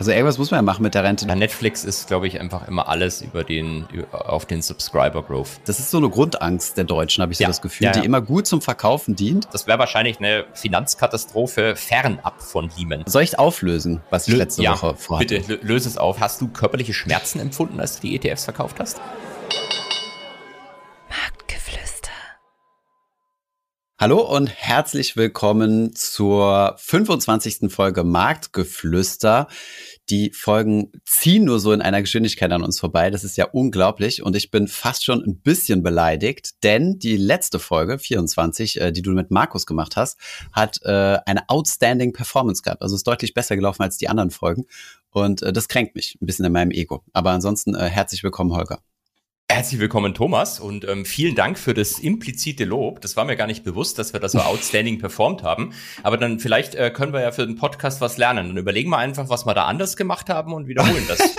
Also irgendwas muss man ja machen mit der Rente. Bei Netflix ist, glaube ich, einfach immer alles über den, auf den Subscriber Growth. Das ist so eine Grundangst der Deutschen, habe ich so Ja. das Gefühl, Ja, ja. die immer gut zum Verkaufen dient. Das wäre wahrscheinlich eine Finanzkatastrophe fernab von Lehman. Soll ich auflösen, was ich Lö- letzte Woche vorhatte? Bitte, lö- löse es auf. Hast du körperliche Schmerzen empfunden, als du die ETFs verkauft hast? Marktgeflüster. Hallo und herzlich willkommen zur 25. Folge Marktgeflüster. Die Folgen ziehen nur so in einer Geschwindigkeit an uns vorbei. Das ist ja unglaublich. Und ich bin fast schon ein bisschen beleidigt, denn die letzte Folge, 24, äh, die du mit Markus gemacht hast, hat äh, eine outstanding Performance gehabt. Also ist deutlich besser gelaufen als die anderen Folgen. Und äh, das kränkt mich ein bisschen in meinem Ego. Aber ansonsten herzlich willkommen, Holger. Herzlich willkommen, Thomas, und ähm, vielen Dank für das implizite Lob. Das war mir gar nicht bewusst, dass wir das so outstanding performt haben. Aber dann vielleicht äh, können wir ja für den Podcast was lernen. Dann überlegen wir einfach, was wir da anders gemacht haben und wiederholen das.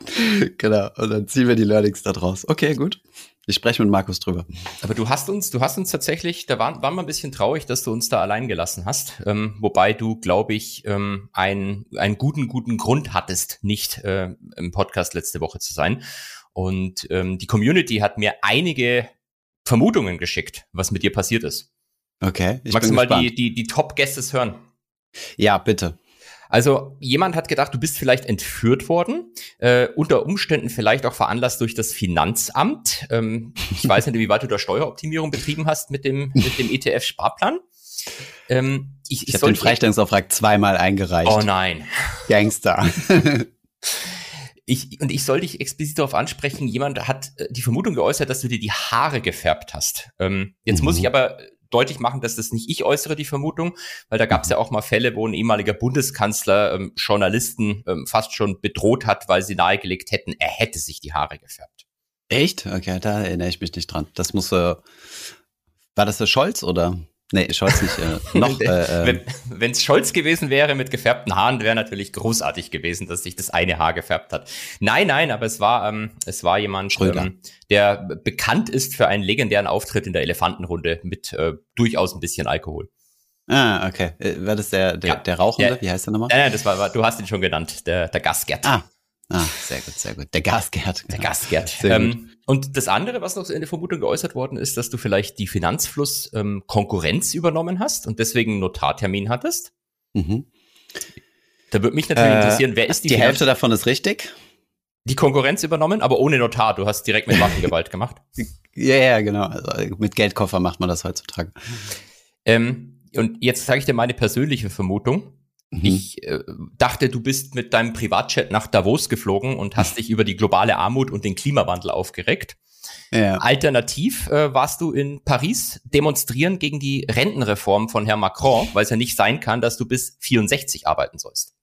genau. Und dann ziehen wir die Learnings da draus. Okay, gut. Ich spreche mit Markus drüber. Aber du hast uns, du hast uns tatsächlich, da waren, waren wir ein bisschen traurig, dass du uns da allein gelassen hast. Ähm, wobei du, glaube ich, ähm, einen, einen guten, guten Grund hattest, nicht äh, im Podcast letzte Woche zu sein. Und ähm, die Community hat mir einige Vermutungen geschickt, was mit dir passiert ist. Okay. Ich Magst bin du mal gespannt. die, die, die Top-Guesses hören? Ja, bitte. Also jemand hat gedacht, du bist vielleicht entführt worden, äh, unter Umständen vielleicht auch veranlasst durch das Finanzamt. Ähm, ich weiß nicht, wie weit du da Steueroptimierung betrieben hast mit dem, mit dem ETF-Sparplan. Ähm, ich Ich ich habe den Freistellungsauftrag zweimal eingereicht. Oh nein. Gangster. Ich, und ich soll dich explizit darauf ansprechen, jemand hat äh, die Vermutung geäußert, dass du dir die Haare gefärbt hast. Ähm, jetzt muss Mhm. ich aber deutlich machen, dass das nicht ich äußere, die Vermutung, weil da gab es ja auch mal Fälle, wo ein ehemaliger Bundeskanzler ähm, Journalisten ähm, fast schon bedroht hat, weil sie nahegelegt hätten, er hätte sich die Haare gefärbt. Echt? Okay, da erinnere ich mich nicht dran. Das muss, äh, war das der Scholz oder? Nee, Scholz nicht, äh, noch, äh, äh, Wenn es Scholz gewesen wäre mit gefärbten Haaren, wäre natürlich großartig gewesen, dass sich das eine Haar gefärbt hat. Nein, nein, aber es war, ähm, es war jemand, ähm, der bekannt ist für einen legendären Auftritt in der Elefantenrunde mit äh, durchaus ein bisschen Alkohol. ah, okay. Äh, War das der, der, Ja. der Rauchende? Der- Wie heißt der nochmal? Nein, nein, das war, war, du hast ihn schon genannt, der, der Gastgert. Ah, ah, sehr gut, sehr gut. Der. Der genau. Gastgert. Sehr gut. Und das andere, was noch in der Vermutung geäußert worden ist, dass du vielleicht die Finanzfluss ähm, Konkurrenz übernommen hast und deswegen einen Notartermin hattest. Mhm. Da würde mich natürlich Äh, interessieren, wer ist die, Die Finanz- Hälfte davon ist richtig? die Konkurrenz übernommen, aber ohne Notar. Du hast direkt mit Waffengewalt gemacht. Ja, ja, genau. Also, mit Geldkoffer macht man das heutzutage. Ähm, und jetzt sage ich dir meine persönliche Vermutung. Mhm. Ich äh, dachte, du bist mit deinem Privatjet nach Davos geflogen und hast dich über die globale Armut und den Klimawandel aufgeregt. ja. Alternativ äh, warst du in Paris demonstrieren gegen die Rentenreform von Herrn Macron, weil es ja nicht sein kann, dass du bis 64 arbeiten sollst.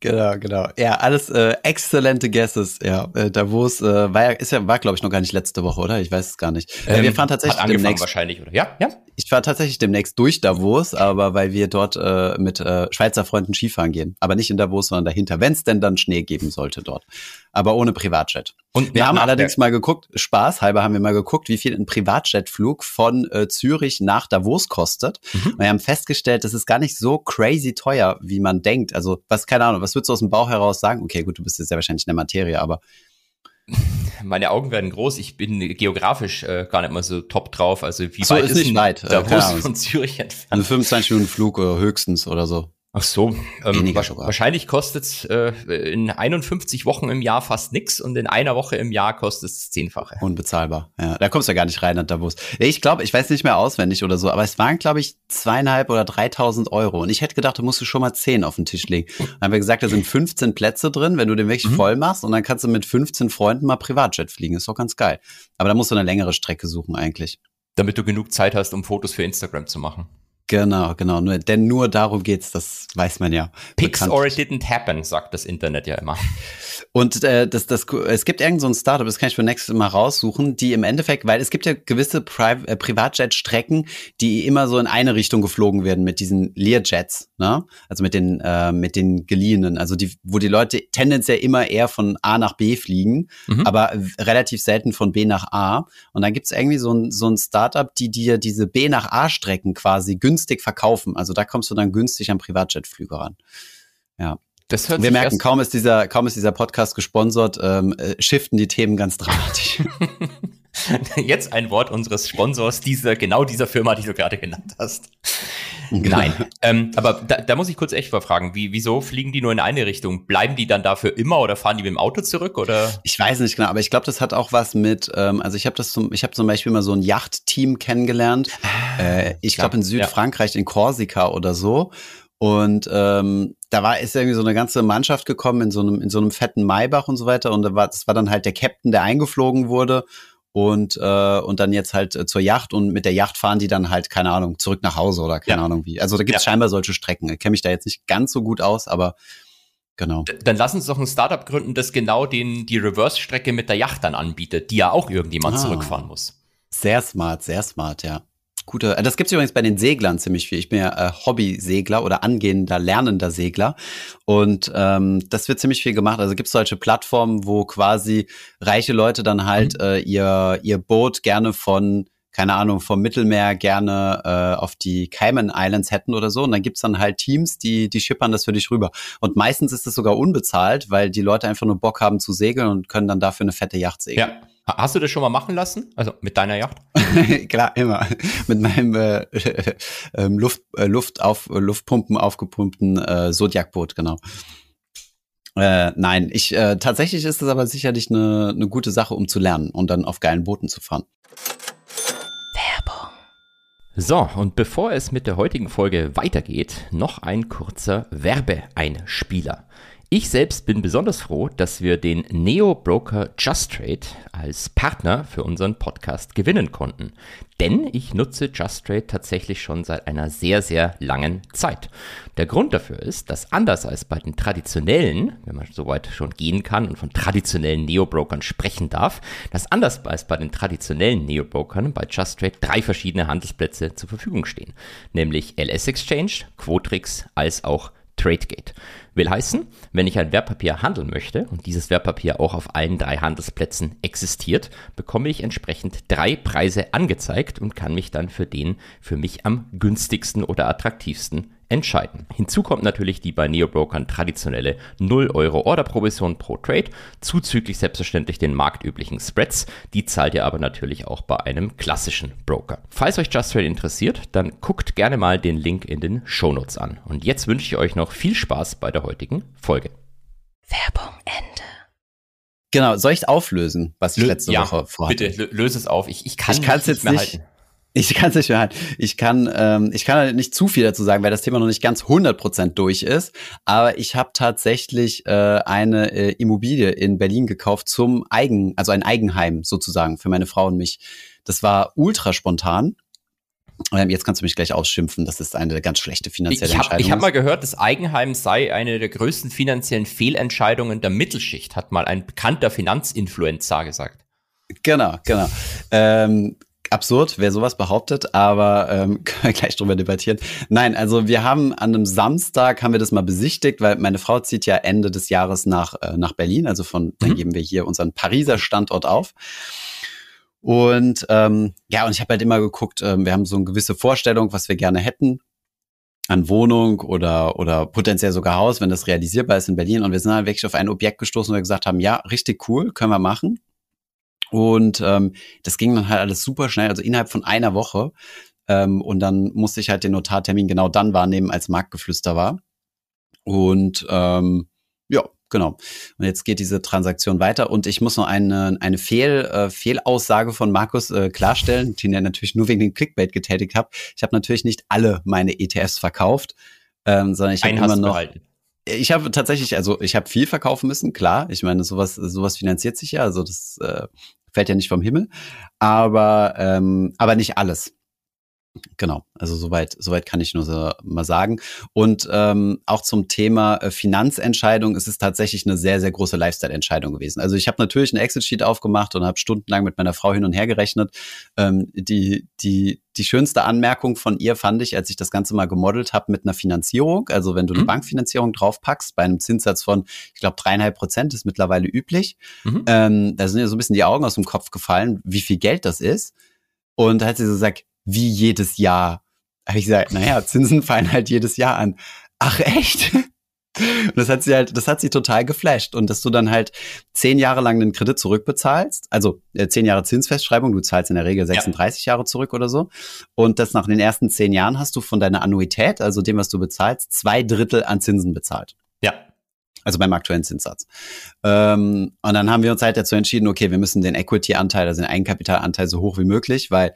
Genau, genau. Ja, alles äh, exzellente Guesses. Ja, äh, Davos äh, war ja, ist ja, war glaube ich noch gar nicht letzte Woche, oder? Ich weiß es gar nicht. Äh, wir Ähm, fahren tatsächlich Hat angefangen demnächst. wahrscheinlich, oder? Ja, ja. Ich fahre tatsächlich demnächst durch Davos, aber weil wir dort äh, mit äh, Schweizer Freunden Skifahren gehen. Aber nicht in Davos, sondern dahinter, wenn es denn dann Schnee geben sollte dort. Aber ohne Privatjet. Und Wir haben allerdings mal geguckt, Spaß halber haben wir mal geguckt, wie viel ein Privatjetflug von äh, Zürich nach Davos kostet. Mhm. Und wir haben festgestellt, das ist gar nicht so crazy teuer, wie man denkt. Also, was, keine Ahnung, was würdest du aus dem Bauch heraus sagen? Okay, gut, du bist jetzt ja wahrscheinlich in der Materie, aber Meine Augen werden groß. Ich bin geografisch äh, gar nicht mal so top drauf. Also wie so, weit ist nicht denn weit, äh, Davos Ahnung. von Zürich entfernt? 25 Minuten Flug äh, höchstens oder so. Ach so, ähm, Weniger wa sogar. wahrscheinlich kostet es äh, in 51 Wochen im Jahr fast nix und in einer Woche im Jahr kostet es zehnfache. Unbezahlbar. Ja, da kommst du ja gar nicht rein nach Davos. Ich glaube, ich weiß nicht mehr auswendig oder so, aber es waren, glaube ich, zweieinhalb oder dreitausend Euro. Und ich hätte gedacht, da musst du schon mal zehn auf den Tisch legen. Dann haben wir gesagt, da sind 15 Plätze drin, wenn du den wirklich Mhm. voll machst und dann kannst du mit 15 Freunden mal Privatjet fliegen. Ist doch ganz geil. Aber da musst du eine längere Strecke suchen eigentlich. Damit du genug Zeit hast, um Fotos für Instagram zu machen. Genau, genau. Nur, denn nur darum geht's, das weiß man ja. Pics or it didn't happen, sagt das Internet ja immer. Und äh, das, das, es gibt irgend so ein Startup, das kann ich für nächstes Mal raussuchen, die im Endeffekt, weil es gibt ja gewisse Pri äh, Privatjet-Strecken, die immer so in eine Richtung geflogen werden mit diesen Learjets, ne? Also mit den äh, mit den geliehenen, also die, wo die Leute tendenziell immer eher von A nach B fliegen, Mhm. aber relativ selten von B nach A. Und dann gibt's irgendwie so ein, so ein Startup, die dir diese B nach A-Strecken quasi günstig verkaufen. Also da kommst du dann günstig an Privatjetflüge ran. Das hört Wir merken, kaum ist dieser, kaum ist dieser Podcast gesponsert, ähm, äh, shiften die Themen ganz dramatisch. Jetzt ein Wort unseres Sponsors, dieser, genau dieser Firma, die du gerade genannt hast. Genau. Nein, ähm, aber da, da muss ich kurz echt mal fragen, wie, wieso fliegen die nur in eine Richtung? Bleiben die dann dafür immer oder fahren die mit dem Auto zurück oder? Ich weiß nicht genau, aber ich glaube, das hat auch was mit, ähm, also ich habe das zum, ich habe zum Beispiel mal so ein Yachtteam kennengelernt. Ah, äh, ich glaube in Südfrankreich, ja. in Korsika oder so. Und ähm, da war ist irgendwie so eine ganze Mannschaft gekommen in so einem in so einem fetten Maybach und so weiter und da war das war dann halt der Captain, der eingeflogen wurde und äh, und dann jetzt halt äh, zur Yacht und mit der Yacht fahren die dann halt keine Ahnung zurück nach Hause oder keine ja. Ahnung wie. Also da gibt es ja. scheinbar solche Strecken. Ich kenne mich da jetzt nicht ganz so gut aus, aber genau. Dann lass uns doch ein Startup gründen, das genau den die Reverse-Strecke mit der Yacht dann anbietet, die ja auch irgendjemand ah. zurückfahren muss. Sehr smart, sehr smart, ja. Gute, äh, das gibt's übrigens bei den Seglern ziemlich viel. Ich bin ja äh, Hobby-Segler oder angehender, lernender Segler. Und ähm, das wird ziemlich viel gemacht. Also gibt's solche Plattformen, wo quasi reiche Leute dann halt mhm. äh, ihr, ihr Boot gerne von keine Ahnung, vom Mittelmeer gerne äh, auf die Cayman Islands hätten oder so. Und dann gibt's dann halt Teams, die, die schippern das für dich rüber. Und meistens ist es sogar unbezahlt, weil die Leute einfach nur Bock haben zu segeln und können dann dafür eine fette Yacht segeln. Ja. Hast du das schon mal machen lassen? Also mit deiner Yacht? Klar, immer. Mit meinem äh, äh, Luft, äh, Luft auf, Luftpumpen aufgepumpten äh, Zodiac-Boot, genau. Äh, nein, ich äh, tatsächlich ist das aber sicherlich eine, eine gute Sache, um zu lernen und dann auf geilen Booten zu fahren. Werbung. So, und bevor es mit der heutigen Folge weitergeht, noch ein kurzer Werbeeinspieler. Ich selbst bin besonders froh, dass wir den Neo-Broker JustTrade als Partner für unseren Podcast gewinnen konnten. Denn ich nutze JustTrade tatsächlich schon seit einer sehr, sehr langen Zeit. Der Grund dafür ist, dass anders als bei den traditionellen, wenn man so weit schon gehen kann und von traditionellen Neo-Brokern sprechen darf, dass anders als bei den traditionellen Neo-Brokern bei JustTrade drei verschiedene Handelsplätze zur Verfügung stehen. Nämlich LS Exchange, Quotrix als auch TradeGate. Will heißen, wenn ich ein Wertpapier handeln möchte und dieses Wertpapier auch auf allen drei Handelsplätzen existiert, bekomme ich entsprechend drei Preise angezeigt und kann mich dann für den für mich am günstigsten oder attraktivsten entscheiden. Hinzu kommt natürlich die bei Neobrokern traditionelle 0 Euro Orderprovision pro Trade, zuzüglich selbstverständlich den marktüblichen Spreads. Die zahlt ihr aber natürlich auch bei einem klassischen Broker. Falls euch Just Trade interessiert, dann guckt gerne mal den Link in den Shownotes an. Und jetzt wünsche ich euch noch viel Spaß bei der heutigen Folge. Werbung Ende. Genau, soll ich auflösen, was ich letzte ja, Woche vorhatte? Bitte, löse es auf. Ich, ich kann es jetzt nicht mehr halten. Ich kann es nicht mehr halten. Ich kann, ähm, ich kann halt nicht zu viel dazu sagen, weil das Thema noch nicht ganz 100% durch ist. Aber ich habe tatsächlich äh, eine äh, Immobilie in Berlin gekauft zum Eigen, also ein Eigenheim sozusagen für meine Frau und mich. Das war ultra spontan. Ähm, jetzt kannst du mich gleich ausschimpfen, das ist eine ganz schlechte finanzielle ich hab, Entscheidung. Ich habe mal gehört, das Eigenheim sei eine der größten finanziellen Fehlentscheidungen der Mittelschicht, hat mal ein bekannter Finanzinfluencer gesagt. Genau, genau. Ähm, absurd, wer sowas behauptet, aber ähm, können wir gleich drüber debattieren. Nein, also wir haben an einem Samstag haben wir das mal besichtigt, weil meine Frau zieht ja Ende des Jahres nach äh, nach Berlin, also von mhm. dann geben wir hier unseren Pariser Standort auf. Und ähm, ja, und ich habe halt immer geguckt, ähm, wir haben so eine gewisse Vorstellung, was wir gerne hätten an Wohnung oder oder potenziell sogar Haus, wenn das realisierbar ist in Berlin. Und wir sind halt wirklich auf ein Objekt gestoßen, wo wir gesagt haben, ja, richtig cool, können wir machen. Und ähm, das ging dann halt alles super schnell, also innerhalb von einer Woche. Ähm, und dann musste ich halt den Notartermin genau dann wahrnehmen, als Marktgeflüster war. Und ähm, ja, genau. Und jetzt geht diese Transaktion weiter. Und ich muss noch eine, eine Fehl, äh, Fehlaussage von Markus äh, klarstellen, den er natürlich nur wegen dem Clickbait getätigt hat. Ich habe natürlich nicht alle meine ETFs verkauft, ähm, sondern ich habe immer noch. Behalten ich habe tatsächlich, also ich habe viel verkaufen müssen, klar. Ich meine, sowas, sowas finanziert sich ja, also das äh, fällt ja nicht vom Himmel, aber ähm, aber nicht alles. Genau, also soweit, soweit kann ich nur so mal sagen. Und ähm, auch zum Thema äh, Finanzentscheidung ist es tatsächlich eine sehr, sehr große Lifestyle-Entscheidung gewesen. Also ich habe natürlich ein Excel-Sheet aufgemacht und habe stundenlang mit meiner Frau hin und her gerechnet. Ähm, die, die, die schönste Anmerkung von ihr fand ich, als ich das Ganze mal gemodelt habe mit einer Finanzierung. Also wenn du eine mhm. Bankfinanzierung draufpackst, bei einem Zinssatz von, ich glaube, dreieinhalb Prozent ist mittlerweile üblich. Mhm. Ähm, da sind ja so ein bisschen die Augen aus dem Kopf gefallen, wie viel Geld das ist. Und da hat sie so gesagt, wie jedes Jahr. Habe ich gesagt, naja, Zinsen fallen halt jedes Jahr an. Ach echt? Und das hat sie halt, das hat sie total geflasht. Und dass du dann halt zehn Jahre lang den Kredit zurückbezahlst, also äh, zehn Jahre Zinsfestschreibung, du zahlst in der Regel 36 ja. Jahre zurück oder so. Und das nach den ersten zehn Jahren hast du von deiner Annuität, also dem, was du bezahlst, zwei Drittel an Zinsen bezahlt. Ja. Also beim aktuellen Zinssatz. Ähm, und dann haben wir uns halt dazu entschieden, okay, wir müssen den Equity-Anteil, also den Eigenkapitalanteil so hoch wie möglich, weil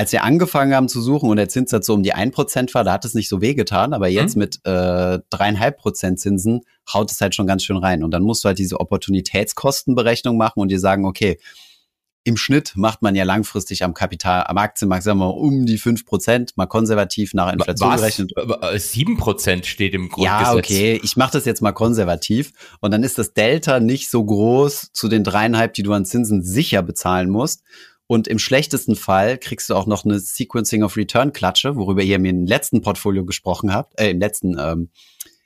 als wir angefangen haben zu suchen und der Zinssatz so um die 1% war, da hat es nicht so wehgetan, aber jetzt mhm. mit äh, dreieinhalb äh, Prozent Zinsen haut es halt schon ganz schön rein. Und dann musst du halt diese Opportunitätskostenberechnung machen und dir sagen, okay, im Schnitt macht man ja langfristig am Kapital, am Aktienmarkt, sagen wir mal, um die 5%, mal konservativ nach Inflation Was? gerechnet. 7% steht im Grundgesetz. Ja, okay, ich mache das jetzt mal konservativ. Und dann ist das Delta nicht so groß zu den dreieinhalb, die du an Zinsen sicher bezahlen musst. Und im schlechtesten Fall kriegst du auch noch eine Sequencing of Return Klatsche, worüber ihr mir im letzten Portfolio gesprochen habt, äh, im letzten, ähm,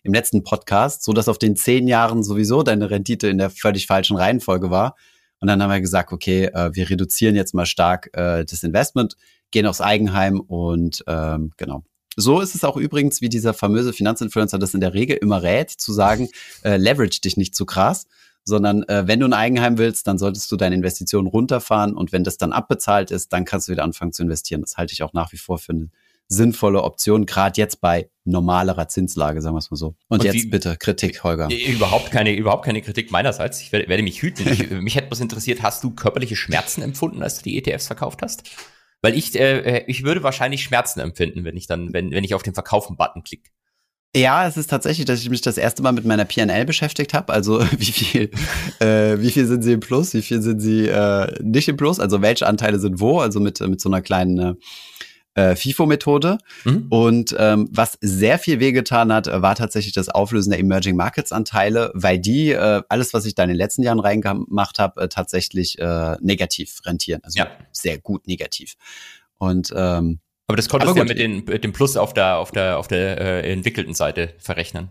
im letzten Podcast, so dass auf den zehn Jahren sowieso deine Rendite in der völlig falschen Reihenfolge war. Und dann haben wir gesagt, okay, äh, wir reduzieren jetzt mal stark äh, das Investment, gehen aufs Eigenheim und ähm, genau. So ist es auch übrigens, wie dieser famöse Finanzinfluencer das in der Regel immer rät, zu sagen, äh, leverage dich nicht zu krass sondern äh, wenn du ein Eigenheim willst, dann solltest du deine Investitionen runterfahren und wenn das dann abbezahlt ist, dann kannst du wieder anfangen zu investieren. Das halte ich auch nach wie vor für eine sinnvolle Option, gerade jetzt bei normalerer Zinslage, sagen wir es mal so. Und, und jetzt wie, bitte Kritik, Holger. Überhaupt keine, überhaupt keine Kritik meinerseits. Ich werde, werde mich hüten. Ich, mich hätte was interessiert, hast du körperliche Schmerzen empfunden, als du die ETFs verkauft hast? Weil ich, äh, äh, ich würde wahrscheinlich Schmerzen empfinden, wenn ich dann, wenn, wenn ich auf den Verkaufen-Button klicke. Ja, es ist tatsächlich, dass ich mich das erste Mal mit meiner PNL beschäftigt habe. Also wie viel, äh, wie viel sind sie im Plus, wie viel sind sie äh, nicht im Plus, also welche Anteile sind wo, also mit, mit so einer kleinen äh, FIFO-Methode. Mhm. Und ähm, was sehr viel wehgetan hat, war tatsächlich das Auflösen der Emerging Markets-Anteile, weil die, äh, alles, was ich da in den letzten Jahren reingemacht habe, äh, tatsächlich äh, negativ rentieren. Also ja. sehr gut negativ. Und ähm, aber das konntest du ja mit, den, mit dem Plus auf der, auf der, auf der äh, entwickelten Seite verrechnen.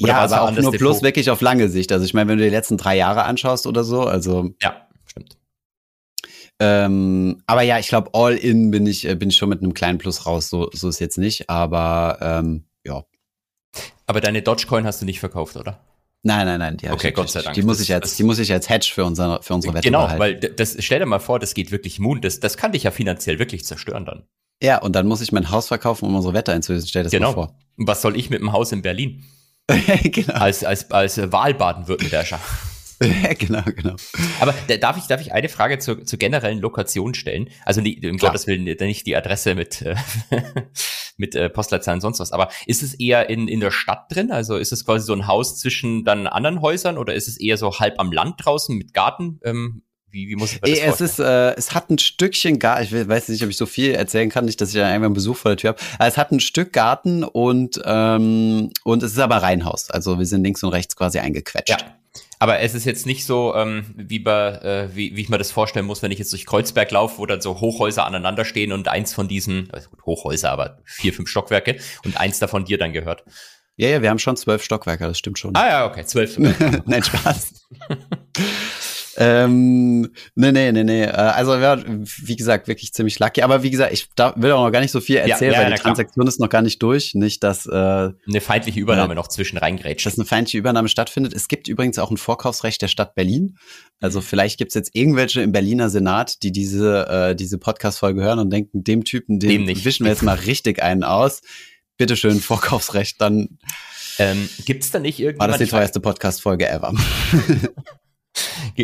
Oder ja, aber auch nur Depot? Plus wirklich auf lange Sicht. Also ich meine, wenn du die letzten drei Jahre anschaust oder so, also. Ja, stimmt. Ähm, aber ja, ich glaube, all in bin ich, äh, bin ich schon mit einem kleinen Plus raus. So, so ist jetzt nicht, aber ähm, ja. Aber deine Dogecoin hast du nicht verkauft, oder? Nein, nein, nein. Die okay, Gott sei Dank. Die muss ich jetzt, die muss ich als Hedge für unsere, für unsere Wette Genau, behalten. weil das, stell dir mal vor, das geht wirklich Moon. Das, das kann dich ja finanziell wirklich zerstören dann. Ja, und dann muss ich mein Haus verkaufen, um unsere Wette einzulösen. Stell das genau. mal vor. Was soll ich mit dem Haus in Berlin? genau. Als, als, als Wahlbaden-Württemberger. genau, genau. Aber darf ich, darf ich eine Frage zur, zur generellen Lokation stellen? Also die, im Klar. Gottes Willen nicht die Adresse mit, äh, mit äh, Postleitzahlen und sonst was. Aber ist es eher in, in der Stadt drin? Also ist es quasi so ein Haus zwischen dann anderen Häusern oder ist es eher so halb am Land draußen mit Garten? Ähm, wie, wie muss ich das es ist, äh, es hat ein Stückchen Garten. Ich weiß nicht, ob ich so viel erzählen kann, nicht, dass ich ja irgendwann einen Besuch vor der Tür habe. Es hat ein Stück Garten und ähm, und es ist aber Reihenhaus. Also wir sind links und rechts quasi eingequetscht. Ja. Aber es ist jetzt nicht so, ähm, wie, bei, äh, wie, wie ich mir das vorstellen muss, wenn ich jetzt durch Kreuzberg laufe, wo dann so Hochhäuser aneinander stehen und eins von diesen, also gut, Hochhäuser, aber vier, fünf Stockwerke und eins davon dir dann gehört. Ja, ja, wir haben schon zwölf Stockwerke, das stimmt schon. Ah ja, okay, zwölf. Nein, Spaß. Ähm, nee, nee, nee, nee. Äh, also, ja, wie gesagt, wirklich ziemlich lucky. Aber wie gesagt, ich da, will auch noch gar nicht so viel erzählen, ja, ja, weil die Transaktion klar. ist noch gar nicht durch. Nicht, dass äh, eine feindliche Übernahme äh, noch zwischen reingrätscht. Dass eine feindliche Übernahme stattfindet. Es gibt übrigens auch ein Vorkaufsrecht der Stadt Berlin. Also vielleicht gibt's jetzt irgendwelche im Berliner Senat, die diese, äh, diese Podcast-Folge hören und denken, dem Typen, dem, dem wischen wir jetzt mal richtig einen aus. Bitteschön, Vorkaufsrecht, dann. Ähm, gibt's da nicht irgendjemand? War das die teuerste Podcast-Folge ever?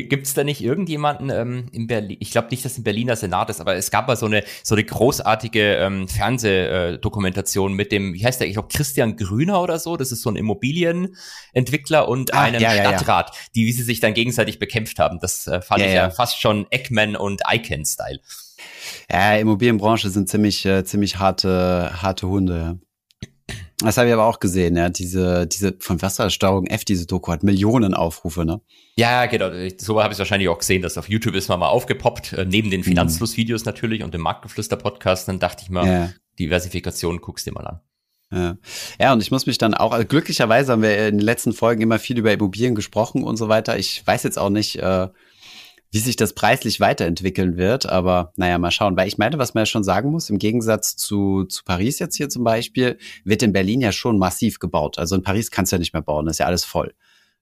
Gibt es da nicht irgendjemanden ähm, in Berlin? Ich glaube nicht, dass ein Berliner Senat ist, aber es gab mal so eine so eine großartige ähm, Fernsehdokumentation mit dem, wie heißt der? Ich glaube Christian Grüner oder so. Das ist so ein Immobilienentwickler und ah, einem ja, Stadtrat, ja, ja. die wie sie sich dann gegenseitig bekämpft haben. Das äh, fand ich ja fast schon Eggman und Icon-Style. Ja, Immobilienbranche sind ziemlich äh, ziemlich harte harte Hunde. Das habe ich aber auch gesehen, ja. Diese, diese von Wassersteuerung F, diese Doku hat Millionen Aufrufe, ne? Ja, genau. So habe ich es wahrscheinlich auch gesehen, dass auf YouTube ist mal mal aufgepoppt, äh, neben den mhm. Finanzfluss-Videos natürlich und dem Marktgeflüster-Podcast. Dann dachte ich mal, ja. Diversifikation guckst dir mal an. Ja. ja, und ich muss mich dann auch, also glücklicherweise haben wir in den letzten Folgen immer viel über Immobilien gesprochen und so weiter. Ich weiß jetzt auch nicht, äh, wie sich das preislich weiterentwickeln wird. Aber naja, mal schauen. Weil ich meine, was man ja schon sagen muss, im Gegensatz zu, zu Paris jetzt hier zum Beispiel, wird in Berlin ja schon massiv gebaut. Also in Paris kannst du ja nicht mehr bauen, ist ja alles voll.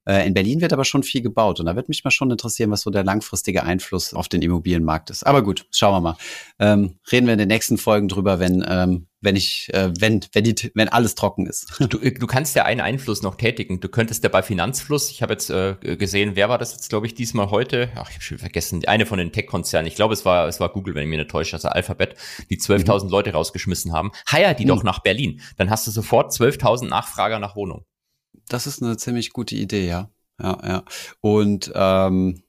Äh, in Berlin wird aber schon viel gebaut und da wird mich mal schon interessieren, was so der langfristige Einfluss auf den Immobilienmarkt ist. Aber gut, schauen wir mal. Ähm, reden wir in den nächsten Folgen drüber, wenn ähm, wenn ich äh, wenn wenn die wenn alles trocken ist. Du, du kannst ja einen Einfluss noch tätigen. Du könntest ja bei Finanzfluss. Ich habe jetzt äh, gesehen, wer war das jetzt, glaube ich, diesmal heute? Ach, ich habe schon vergessen. Eine von den Tech-Konzernen. Ich glaube, es war es war Google, wenn ich mich nicht täusche, also Alphabet, die 12.000 mhm. Leute rausgeschmissen haben. Hire die mhm. doch nach Berlin. Dann hast du sofort 12.000 Nachfrager nach Wohnung das ist eine ziemlich gute Idee, ja. Ja, ja. Und ähm,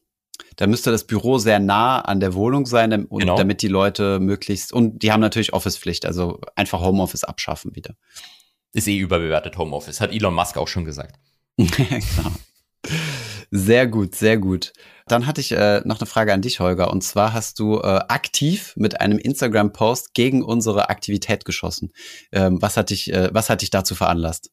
da müsste das Büro sehr nah an der Wohnung sein, und genau. damit die Leute möglichst, und die haben natürlich Office-Pflicht, also einfach Homeoffice abschaffen wieder. Ist eh überbewertet Homeoffice, hat Elon Musk auch schon gesagt. genau. Sehr gut, sehr gut. Dann hatte ich äh, noch eine Frage an dich, Holger. Und zwar hast du äh, aktiv mit einem Instagram-Post gegen unsere Aktivität geschossen. Ähm, was hat dich, äh, was hat dich dazu veranlasst?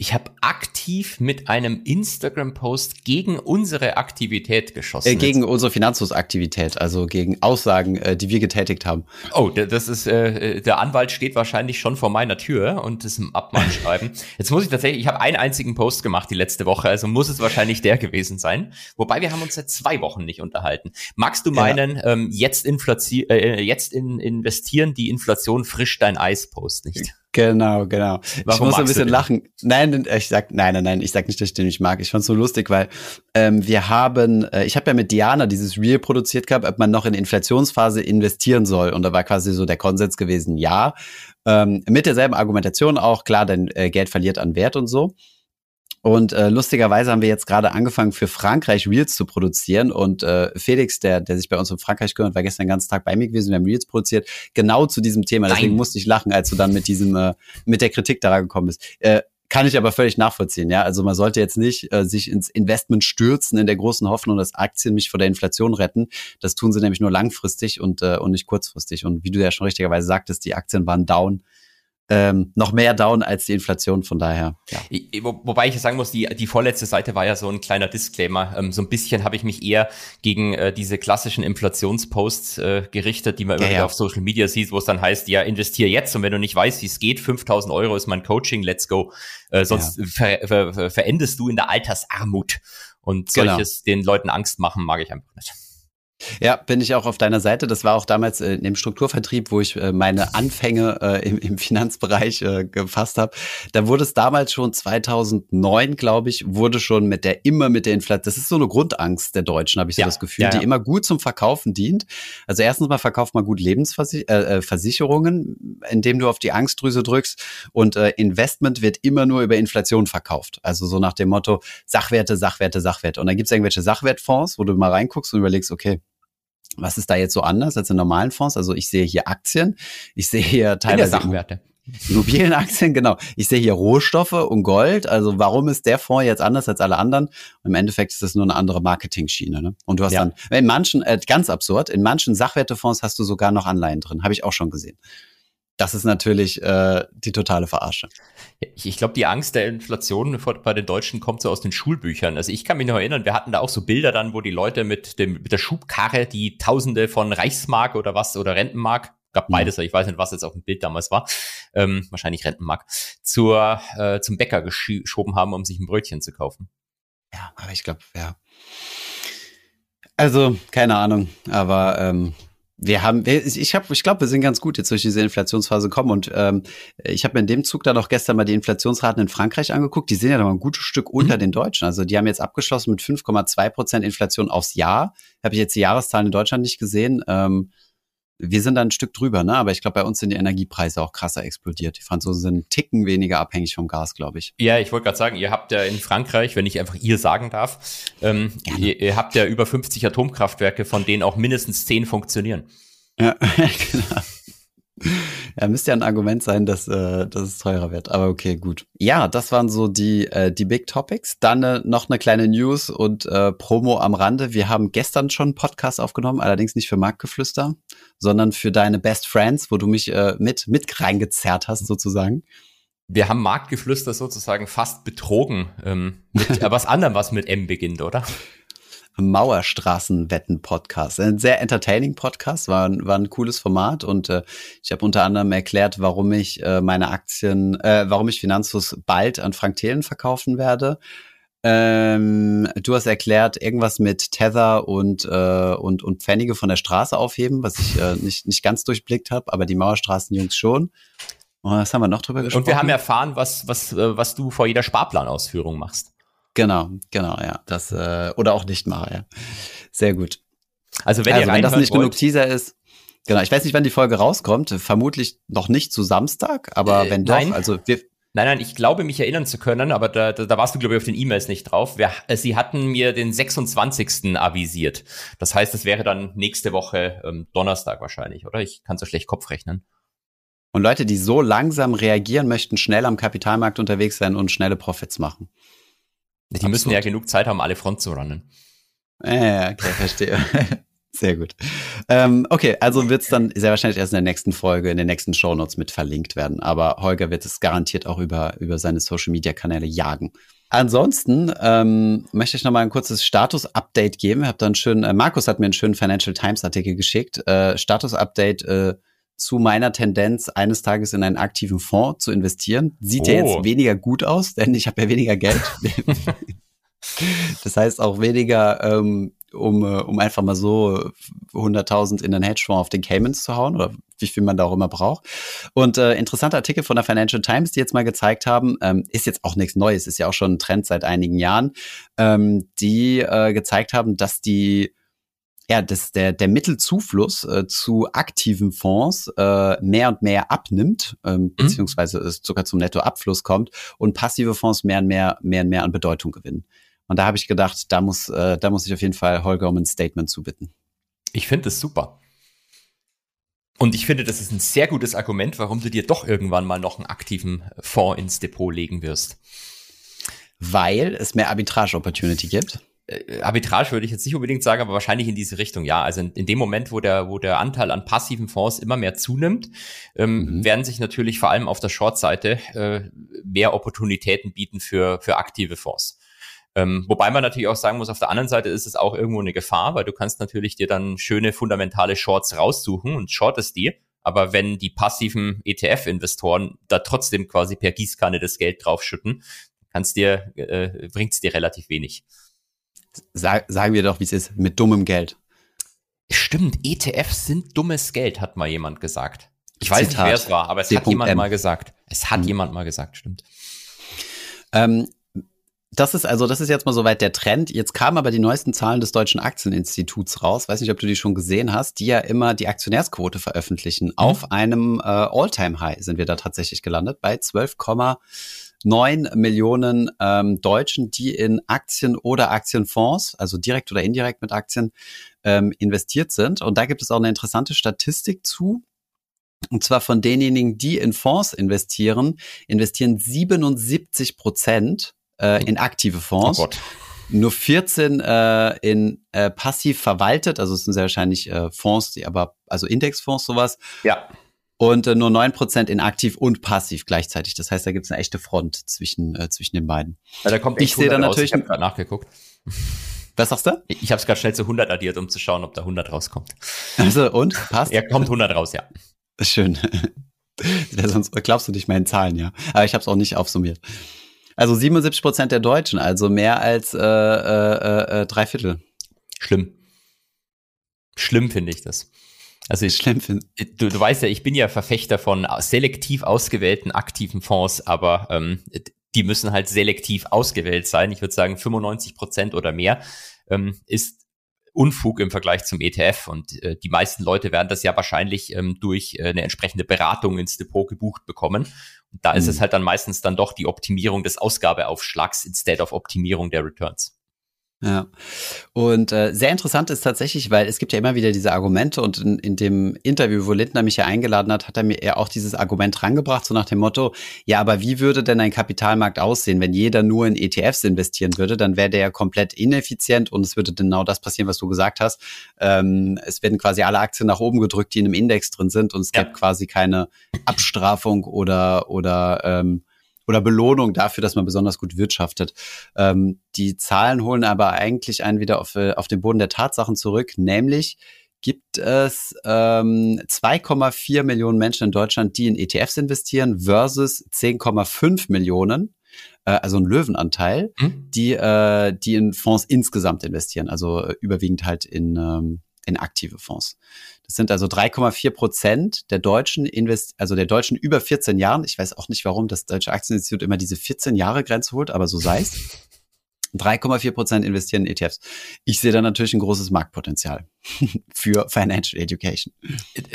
Ich habe aktiv mit einem Instagram-Post gegen unsere Aktivität geschossen. Äh, gegen jetzt. unsere Finanzhofsaktivität, also gegen Aussagen, äh, die wir getätigt haben. Oh, das ist, äh, der Anwalt steht wahrscheinlich schon vor meiner Tür und ist im Abmahnschreiben. jetzt muss ich tatsächlich, ich habe einen einzigen Post gemacht die letzte Woche, also muss es wahrscheinlich der gewesen sein. Wobei wir haben uns seit zwei Wochen nicht unterhalten. Magst du meinen, ja. ähm, jetzt, äh, jetzt in investieren, die Inflation frisch dein Eis Post nicht? Genau, genau. Warum ich muss ein bisschen lachen. Nein, ich sag, nein, nein, nein, ich sag nicht, dass ich den nicht mag. Ich fand's so lustig, weil ähm, wir haben, äh, ich habe ja mit Diana dieses Reel produziert gehabt, ob man noch in Inflationsphase investieren soll. Und da war quasi so der Konsens gewesen, ja. Ähm, mit derselben Argumentation auch, klar, denn äh, Geld verliert an Wert und so. Und äh, lustigerweise haben wir jetzt gerade angefangen, für Frankreich Reels zu produzieren. Und äh, Felix, der, der sich bei uns um Frankreich kümmert, war gestern den ganzen Tag bei mir gewesen. Wir haben Reels produziert, genau zu diesem Thema. Deswegen Nein. musste ich lachen, als du dann mit diesem, äh, mit der Kritik daran gekommen bist. Äh, kann ich aber völlig nachvollziehen, ja. Also man sollte jetzt nicht äh, sich ins Investment stürzen in der großen Hoffnung, dass Aktien mich vor der Inflation retten. Das tun sie nämlich nur langfristig und, äh, und nicht kurzfristig. Und wie du ja schon richtigerweise sagtest, die Aktien waren down ähm, noch mehr down als die Inflation, von daher. Ja. Wo, wobei ich sagen muss, die, die vorletzte Seite war ja so ein kleiner Disclaimer. Ähm, so ein bisschen habe ich mich eher gegen äh, diese klassischen Inflationsposts äh, gerichtet, die man immer ja, ja. auf Social Media sieht, wo es dann heißt, ja, investier jetzt und wenn du nicht weißt, wie es geht, 5000 Euro ist mein Coaching, let's go. Äh, sonst ver, ver, ver, verendest du in der Altersarmut. Und genau. solches genau. den Leuten Angst machen, mag ich einfach nicht. Ja, bin ich auch auf deiner Seite. Das war auch damals äh, im Strukturvertrieb, wo ich äh, meine Anfänge äh, im, im Finanzbereich äh, gefasst habe. Da wurde es damals schon 2009, glaube ich, wurde schon mit der immer mit der Inflation. Das ist so eine Grundangst der Deutschen, habe ich so ja, das Gefühl, ja, ja. die immer gut zum Verkaufen dient. Also erstens mal verkauft man gut Lebensversicherungen, äh, äh indem du auf die Angstdrüse drückst. Und äh, Investment wird immer nur über Inflation verkauft. Also so nach dem Motto Sachwerte, Sachwerte, Sachwerte. Und dann gibt es irgendwelche Sachwertfonds, wo du mal reinguckst und überlegst, okay was ist da jetzt so anders als in normalen Fonds? Also ich sehe hier Aktien, ich sehe hier teilweise Sachwerte. Immobilienaktien, genau. Ich sehe hier Rohstoffe und Gold. Also warum ist der Fonds jetzt anders als alle anderen? Und Im Endeffekt ist das nur eine andere Marketing-Schiene. Ne? Und du hast ja. dann, in manchen, äh, ganz absurd, in manchen Sachwertefonds hast du sogar noch Anleihen drin. Habe ich auch schon gesehen das ist natürlich äh, die totale Verarsche. Ich, ich glaube, die Angst der Inflation bei den Deutschen kommt so aus den Schulbüchern. Also ich kann mich noch erinnern, wir hatten da auch so Bilder dann, wo die Leute mit, dem, mit der Schubkarre die Tausende von Reichsmark oder was oder Rentenmark gab beides, ich weiß nicht, was jetzt auf dem Bild damals war, ähm, wahrscheinlich Rentenmark, zur, äh, zum Bäcker geschoben haben, um sich ein Brötchen zu kaufen. Ja, aber ich glaube, ja. Also, keine Ahnung, aber ähm, wir haben, ich habe, ich glaube, wir sind ganz gut jetzt durch diese Inflationsphase kommen und ähm, ich habe mir in dem Zug dann auch gestern mal die Inflationsraten in Frankreich angeguckt. Die sind ja noch ein gutes Stück unter mhm. den Deutschen. Also die haben jetzt abgeschlossen mit 5,2 Prozent Inflation aufs Jahr. Habe ich jetzt die Jahreszahlen in Deutschland nicht gesehen. Ähm, wir sind da ein Stück drüber, ne? Aber ich glaube, bei uns sind die Energiepreise auch krasser explodiert. Die Franzosen sind einen Ticken weniger abhängig vom Gas, glaube ich. Ja, ich wollte gerade sagen, ihr habt ja in Frankreich, wenn ich einfach ihr sagen darf, ähm, ihr, ihr, habt ja über 50 Atomkraftwerke, von denen auch mindestens 10 funktionieren. Ja, genau. Ja, müsste ja ein Argument sein, dass, äh, dass es teurer wird. Aber okay, gut. Ja, das waren so die, äh, die Big Topics. Dann äh, noch eine kleine News und äh, Promo am Rande. Wir haben gestern schon einen Podcast aufgenommen, allerdings nicht für Marktgeflüster, sondern für deine Best Friends, wo du mich äh, mit, mit reingezerrt hast, sozusagen. Wir haben Marktgeflüster sozusagen fast betrogen. Ähm, mit äh, was anderem, was mit M beginnt, oder? Mauerstraßenwetten-Podcast. Ein sehr entertaining Podcast, war, war ein cooles Format und äh, ich habe unter anderem erklärt, warum ich äh, meine Aktien, äh, warum ich Finanzfluss bald an Frank Thelen verkaufen werde. Ähm, du hast erklärt, irgendwas mit Tether und, äh, und, und Pfennige von der Straße aufheben, was ich äh, nicht, nicht ganz durchblickt habe, aber die Mauerstraßenjungs schon. Und was haben wir noch drüber gesprochen? Und wir haben erfahren, was, was, äh, was du vor jeder Sparplanausführung machst. Genau, genau, ja. Das, äh, oder auch nicht mache, ja. Sehr gut. Also wenn, also, wenn das nicht wollt, genug Teaser ist, genau, ich weiß nicht, wann die Folge rauskommt, vermutlich noch nicht zu Samstag, aber äh, wenn doch, nein. also wir. Nein, nein, ich glaube, mich erinnern zu können, aber da, da, da warst du, glaube ich, auf den E-Mails nicht drauf. Wir, äh, sie hatten mir den 26. avisiert. Das heißt, es wäre dann nächste Woche ähm, Donnerstag wahrscheinlich, oder? Ich kann so schlecht Kopf rechnen. Und Leute, die so langsam reagieren, möchten schnell am Kapitalmarkt unterwegs sein und schnelle Profits machen. Die Absolut. müssen ja genug Zeit haben, alle Front zu runnen. Ja, okay, verstehe. Sehr gut. Ähm, okay, also wird es dann sehr wahrscheinlich erst in der nächsten Folge, in den nächsten Shownotes mit verlinkt werden. Aber Holger wird es garantiert auch über, über seine Social-Media-Kanäle jagen. Ansonsten ähm, möchte ich noch mal ein kurzes Status-Update geben. Ich habe dann schön, äh, Markus hat mir einen schönen Financial Times-Artikel geschickt. Äh, Status-Update äh, zu meiner Tendenz, eines Tages in einen aktiven Fonds zu investieren. Sieht oh. ja jetzt oh. weniger gut aus, denn ich habe ja weniger Geld. das heißt auch weniger, ähm, um, äh, um einfach mal so 100.000 in den Hedgefonds auf den Caymans zu hauen oder wie viel man da auch immer braucht. Und äh, interessanter Artikel von der Financial Times, die jetzt mal gezeigt haben, ähm, ist jetzt auch nichts Neues, ist ja auch schon ein Trend seit einigen Jahren, ähm, die äh, gezeigt haben, dass die ja, dass der, der Mittelzufluss äh, zu aktiven Fonds äh, mehr und mehr abnimmt, ähm, mhm. beziehungsweise es sogar zum Nettoabfluss kommt und passive Fonds mehr und mehr, mehr und mehr an Bedeutung gewinnen. Und da habe ich gedacht, da muss, äh, da muss ich auf jeden Fall Holger um ein Statement zubitten. Ich finde das super. Und ich finde, das ist ein sehr gutes Argument, warum du dir doch irgendwann mal noch einen aktiven Fonds ins Depot legen wirst. Weil es mehr Arbitrage-Opportunity gibt äh, Arbitrage würde ich jetzt nicht unbedingt sagen, aber wahrscheinlich in diese Richtung, ja. Also in, in dem Moment, wo der, wo der Anteil an passiven Fonds immer mehr zunimmt, ähm, mhm. werden sich natürlich vor allem auf der Short-Seite äh, mehr Opportunitäten bieten für, für aktive Fonds. Ähm, wobei man natürlich auch sagen muss, auf der anderen Seite ist es auch irgendwo eine Gefahr, weil du kannst natürlich dir dann schöne fundamentale Shorts raussuchen und shortest die. Aber wenn die passiven ETF-Investoren da trotzdem quasi per Gießkanne das Geld draufschütten, kannst dir, äh, bringt's dir relativ wenig. Sag, sagen wir doch, wie es ist, mit dummem Geld. Stimmt, ETFs sind dummes Geld, hat mal jemand gesagt. Ich weiß Zitat. nicht, wer es war, aber es hat jemand M. mal gesagt. Es hat mhm. jemand mal gesagt, stimmt. Ähm, das ist also, das ist jetzt mal soweit der Trend. Jetzt kamen aber die neuesten Zahlen des Deutschen Aktieninstituts raus. Weiß nicht, ob du die schon gesehen hast, die ja immer die Aktionärsquote veröffentlichen. Mhm. Auf einem äh, All-Time-High sind wir da tatsächlich gelandet bei 12, 9 Millionen ähm, Deutschen, die in Aktien oder Aktienfonds, also direkt oder indirekt mit Aktien, ähm, investiert sind. Und da gibt es auch eine interessante Statistik zu. Und zwar von denjenigen, die in Fonds investieren, investieren 77 Prozent äh, in aktive Fonds. Oh nur 14 äh, in äh, passiv verwaltet, also es sind sehr wahrscheinlich äh, Fonds, die aber, also Indexfonds sowas. Ja und äh, nur neun Prozent in aktiv und passiv gleichzeitig. Das heißt, da gibt es eine echte Front zwischen, äh, zwischen den beiden. Ja, da kommt ich sehe dann natürlich. Ich habe nachgeguckt. Was sagst du? Ich habe es gerade schnell zu 100 addiert, um zu schauen, ob da 100 rauskommt. Also und passt? Er kommt 100 raus, ja. Schön. Sonst glaubst du nicht meinen Zahlen, ja. Aber ich habe es auch nicht aufsummiert. Also 77 Prozent der Deutschen, also mehr als äh, äh, äh, drei Viertel. Schlimm. Schlimm finde ich das. Also ich, Schlimm du, du weißt ja, ich bin ja Verfechter von selektiv ausgewählten aktiven Fonds, aber ähm, die müssen halt selektiv ausgewählt sein. Ich würde sagen, 95 Prozent oder mehr ähm, ist Unfug im Vergleich zum ETF. Und äh, die meisten Leute werden das ja wahrscheinlich ähm, durch äh, eine entsprechende Beratung ins Depot gebucht bekommen. Und da mhm. ist es halt dann meistens dann doch die Optimierung des Ausgabeaufschlags instead of Optimierung der Returns. Ja. Und äh, sehr interessant ist tatsächlich, weil es gibt ja immer wieder diese Argumente und in, in dem Interview, wo Lindner mich ja eingeladen hat, hat er mir ja auch dieses Argument rangebracht, so nach dem Motto, ja, aber wie würde denn ein Kapitalmarkt aussehen, wenn jeder nur in ETFs investieren würde, dann wäre der ja komplett ineffizient und es würde genau das passieren, was du gesagt hast. Ähm, es werden quasi alle Aktien nach oben gedrückt, die in einem Index drin sind und es ja. gibt quasi keine Abstrafung oder, oder ähm, oder Belohnung dafür, dass man besonders gut wirtschaftet. Ähm, die Zahlen holen aber eigentlich einen wieder auf, äh, auf den Boden der Tatsachen zurück, nämlich gibt es ähm, 2,4 Millionen Menschen in Deutschland, die in ETFs investieren, versus 10,5 Millionen, äh, also ein Löwenanteil, mhm. die, äh, die in Fonds insgesamt investieren, also äh, überwiegend halt in, ähm, in aktive Fonds. Das sind also 3,4 Prozent der Deutschen, invest also der Deutschen über 14 Jahren. Ich weiß auch nicht, warum das Deutsche Aktieninstitut immer diese 14 Jahre Grenze holt, aber so sei es. 3,4 Prozent investieren in ETFs. Ich sehe da natürlich ein großes Marktpotenzial für Financial Education.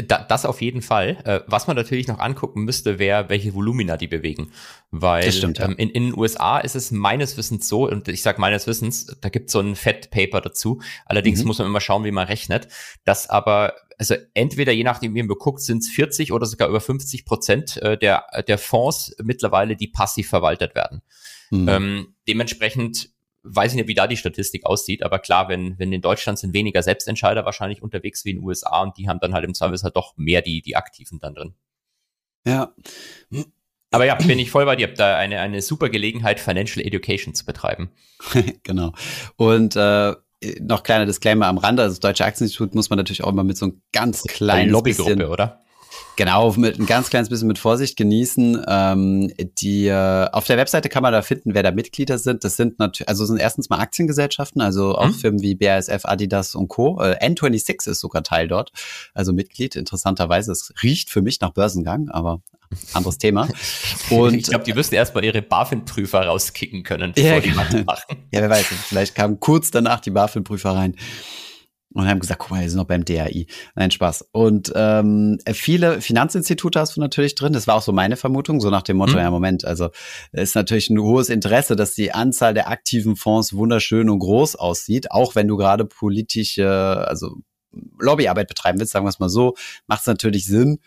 Das auf jeden Fall. Äh, was man natürlich noch angucken müsste, wäre, welche Volumina die bewegen. Weil stimmt, ja. Ähm, in, in, den USA ist es meines Wissens so, und ich sage meines Wissens, da gibt es so ein Fed-Paper dazu. Allerdings mhm. muss man immer schauen, wie man rechnet. dass aber, also entweder je nachdem, wie man guckt, sind es 40 oder sogar über 50 Prozent äh, der, der Fonds mittlerweile, die passiv verwaltet werden. Mhm. Ähm, dementsprechend weiß ich nicht, wie da die Statistik aussieht, aber klar, wenn, wenn in Deutschland sind weniger Selbstentscheider wahrscheinlich unterwegs wie in den USA und die haben dann halt im Zweifelsfall doch mehr die, die Aktiven dann drin. Ja. Aber ja, bin ich voll bei dir. Da eine, eine super Gelegenheit, Financial Education zu betreiben. genau. Und äh, noch kleiner Disclaimer am Rande, also das Deutsche Aktieninstitut muss man natürlich auch immer mit so einem ganz kleinen Lobbygruppe, bisschen, oder? Genau, mit ein ganz kleines bisschen mit Vorsicht genießen. Ähm, die äh, auf der Webseite kann man da finden, wer da Mitglieder sind. Das sind natürlich, also sind erstens mal Aktiengesellschaften, also auch mhm. Firmen wie BASF, Adidas und Co. Äh, N26 ist sogar Teil dort, also Mitglied. Interessanterweise, es riecht für mich nach Börsengang, aber anderes Thema. Und ich glaube, die müssen erstmal ihre BaFin-Prüfer rauskicken können, bevor ja, die machen. Ja, wer weiß, vielleicht kamen kurz danach die BaFin-Prüfer rein und haben gesagt, guck mal, wir sind noch beim DAI. Nein, Spaß. Und ähm, viele Finanzinstitute hast du natürlich drin. Das war auch so meine Vermutung, so nach dem Motto, mhm. ja, Moment, also ist natürlich ein hohes Interesse, dass die Anzahl der aktiven Fonds wunderschön und groß aussieht, auch wenn du gerade politische, also Lobbyarbeit betreiben willst, sagen wir es mal so, macht es natürlich Sinn,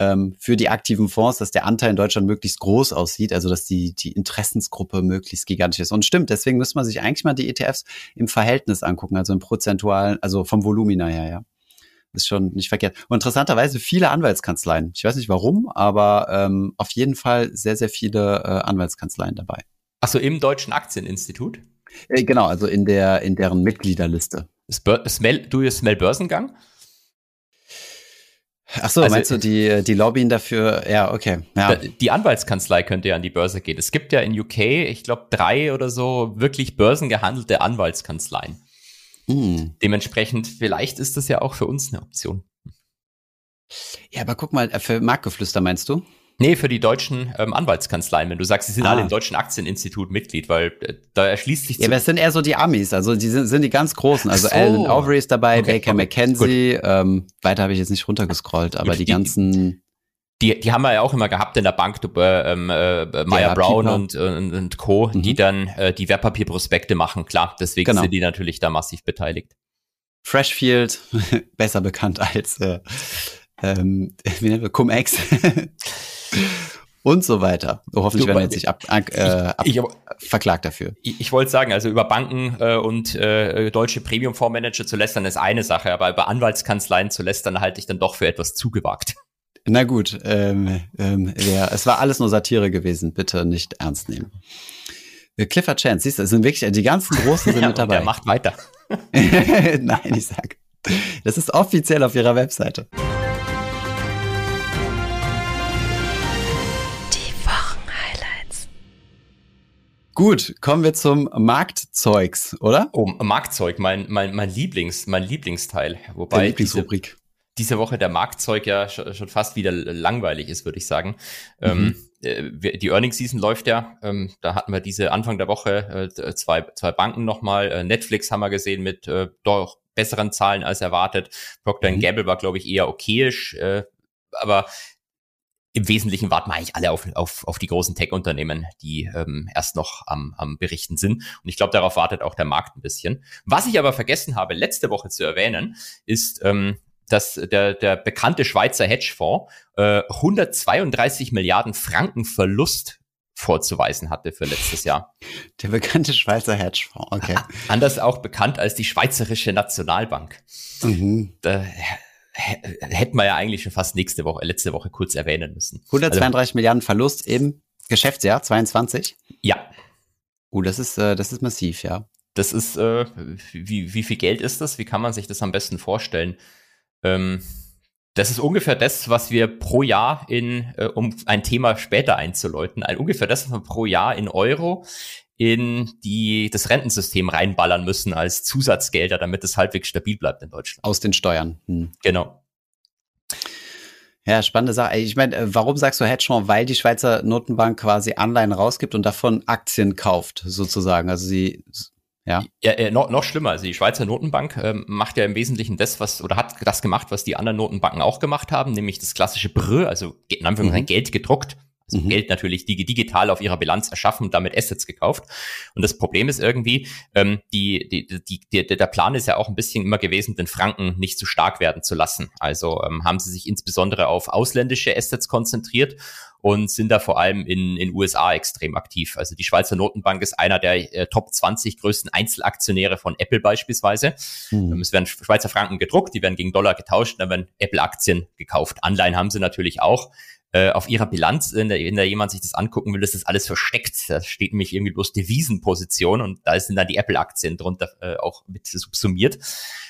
ähm, für die aktiven Fonds, dass der Anteil in Deutschland möglichst groß aussieht, also dass die, die Interessensgruppe möglichst gigantisch ist. Und stimmt, deswegen müsste man sich eigentlich mal die ETFs im Verhältnis angucken, also im prozentualen, also vom Volumina her, ja. Ist schon nicht verkehrt. Und interessanterweise viele Anwaltskanzleien. Ich weiß nicht warum, aber ähm, auf jeden Fall sehr, sehr viele äh, Anwaltskanzleien dabei. Achso, im Deutschen Aktieninstitut? Äh, genau, also in der, in deren Mitgliederliste. Smell, du Smell Börsengang? Ach so, also, meinst du die, die Lobbyen dafür? Ja, okay. Ja. Die Anwaltskanzlei könnte ja an die Börse gehen. Es gibt ja in UK, ich glaube, drei oder so wirklich börsengehandelte Anwaltskanzleien. Hm. Dementsprechend, vielleicht ist das ja auch für uns eine Option. Ja, aber guck mal, äh, für Marktgeflüster meinst du? Nee, für die deutschen ähm, Anwaltskanzleien, wenn du sagst, sie sind ah. alle im Deutschen Aktieninstitut Mitglied, weil äh, da erschließt sich. Ja, aber es sind eher so die Amis, also die sind, sind die ganz großen. Also so. Alan Overy ist dabei, okay, Baker okay. McKenzie, ähm, weiter habe ich jetzt nicht runtergescrollt, aber Gut, die, die, ganzen. Die, die haben wir ja auch immer gehabt in der Bank, äh, ähm, äh, Meyer Brown und, und, und Co., mhm. die dann äh, die Wertpapierprospekte machen, klar. Deswegen genau. sind die natürlich da massiv beteiligt. Freshfield, besser bekannt als äh, ähm, wie nennen wir Cum-Ex. und so weiter. Oh, hoffentlich du, werden wir jetzt nicht ab, äh, ab ich, ich, verklagt dafür. Ich, ich wollte sagen, also über Banken äh, und äh, deutsche Premium-Fondsmanager zu lästern ist eine Sache, aber über Anwaltskanzleien zu lästern halte ich dann doch für etwas zugewagt. Na gut, ähm, ähm, ja, es war alles nur Satire gewesen. Bitte nicht ernst nehmen. Äh, Clifford Chance, siehst du, es sind wirklich, die ganzen Großen sind ja, mit dabei. Der macht weiter. Nein, ich sag, das ist offiziell auf ihrer Webseite. Gut, kommen wir zum Marktzeugs, oder? Oh, Marktzeug, mein, mein, mein Lieblings, mein Lieblingsteil. Wobei Lieblingsrubrik. Diese, diese Woche der Marktzeug ja schon fast wieder langweilig ist, würde ich sagen. Mhm. Ähm, äh, die Earnings Season läuft ja. Ähm, da hatten wir diese Anfang der Woche äh, zwei, zwei Banken nochmal. Äh, Netflix haben wir gesehen mit äh, doch besseren Zahlen als erwartet. Procter mhm. Gamble war, glaube ich, eher okayisch. Äh, aber im Wesentlichen warten wir eigentlich alle auf, auf, auf die großen Tech-Unternehmen, die ähm, erst noch am, am Berichten sind. Und ich glaube, darauf wartet auch der Markt ein bisschen. Was ich aber vergessen habe, letzte Woche zu erwähnen, ist, ähm, dass der, der bekannte Schweizer Hedgefonds äh, 132 Milliarden Franken Verlust vorzuweisen hatte für letztes Jahr. Der bekannte Schweizer Hedgefonds, okay. Anders auch bekannt als die Schweizerische Nationalbank. Mhm. Da, hätten wir ja eigentlich schon fast nächste Woche, letzte Woche kurz erwähnen müssen. 132 also, Milliarden Verlust im Geschäftsjahr 22? Ja. Oh, das ist, äh, das ist massiv, ja. Das ist, äh, wie, wie viel Geld ist das? Wie kann man sich das am besten vorstellen? Ähm, das ist ungefähr das, was wir pro Jahr in, äh, um ein Thema später einzuläuten, ein, ungefähr das, was wir pro Jahr in Euro in die, das Rentensystem reinballern müssen als Zusatzgelder, damit es halbwegs stabil bleibt in Deutschland. Aus den Steuern. Hm. Genau. Ja, spannende Sache. Ich meine, äh, warum sagst du Hedgefonds? Weil die Schweizer Notenbank quasi Anleihen rausgibt und davon Aktien kauft, sozusagen. Also sie ja. ja äh, noch, noch schlimmer. Also die Schweizer Notenbank ähm, macht ja im Wesentlichen das, was, oder hat das gemacht, was die anderen Notenbanken auch gemacht haben, nämlich das klassische Brö, also in Anführungszeichen mhm. Geld gedruckt. Also mhm. Geld natürlich digital auf ihrer Bilanz erschaffen und damit Assets gekauft. Und das Problem ist irgendwie, ähm, die, die, die, die, der Plan ist ja auch ein bisschen immer gewesen, den Franken nicht zu stark werden zu lassen. Also ähm, haben sie sich insbesondere auf ausländische Assets konzentriert und sind da vor allem in in USA extrem aktiv. Also die Schweizer Notenbank ist einer der äh, Top 20 größten Einzelaktionäre von Apple beispielsweise. Mhm. Es werden Schweizer Franken gedruckt, die werden gegen Dollar getauscht, dann werden Apple-Aktien gekauft. Anleihen haben sie natürlich auch. Äh, auf ihrer Bilanz, wenn da, wenn da jemand sich das angucken will, ist das alles versteckt. Da steht nämlich irgendwie bloß Devisenposition und da sind dann die Apple-Aktien drunter äh, auch mit subsumiert.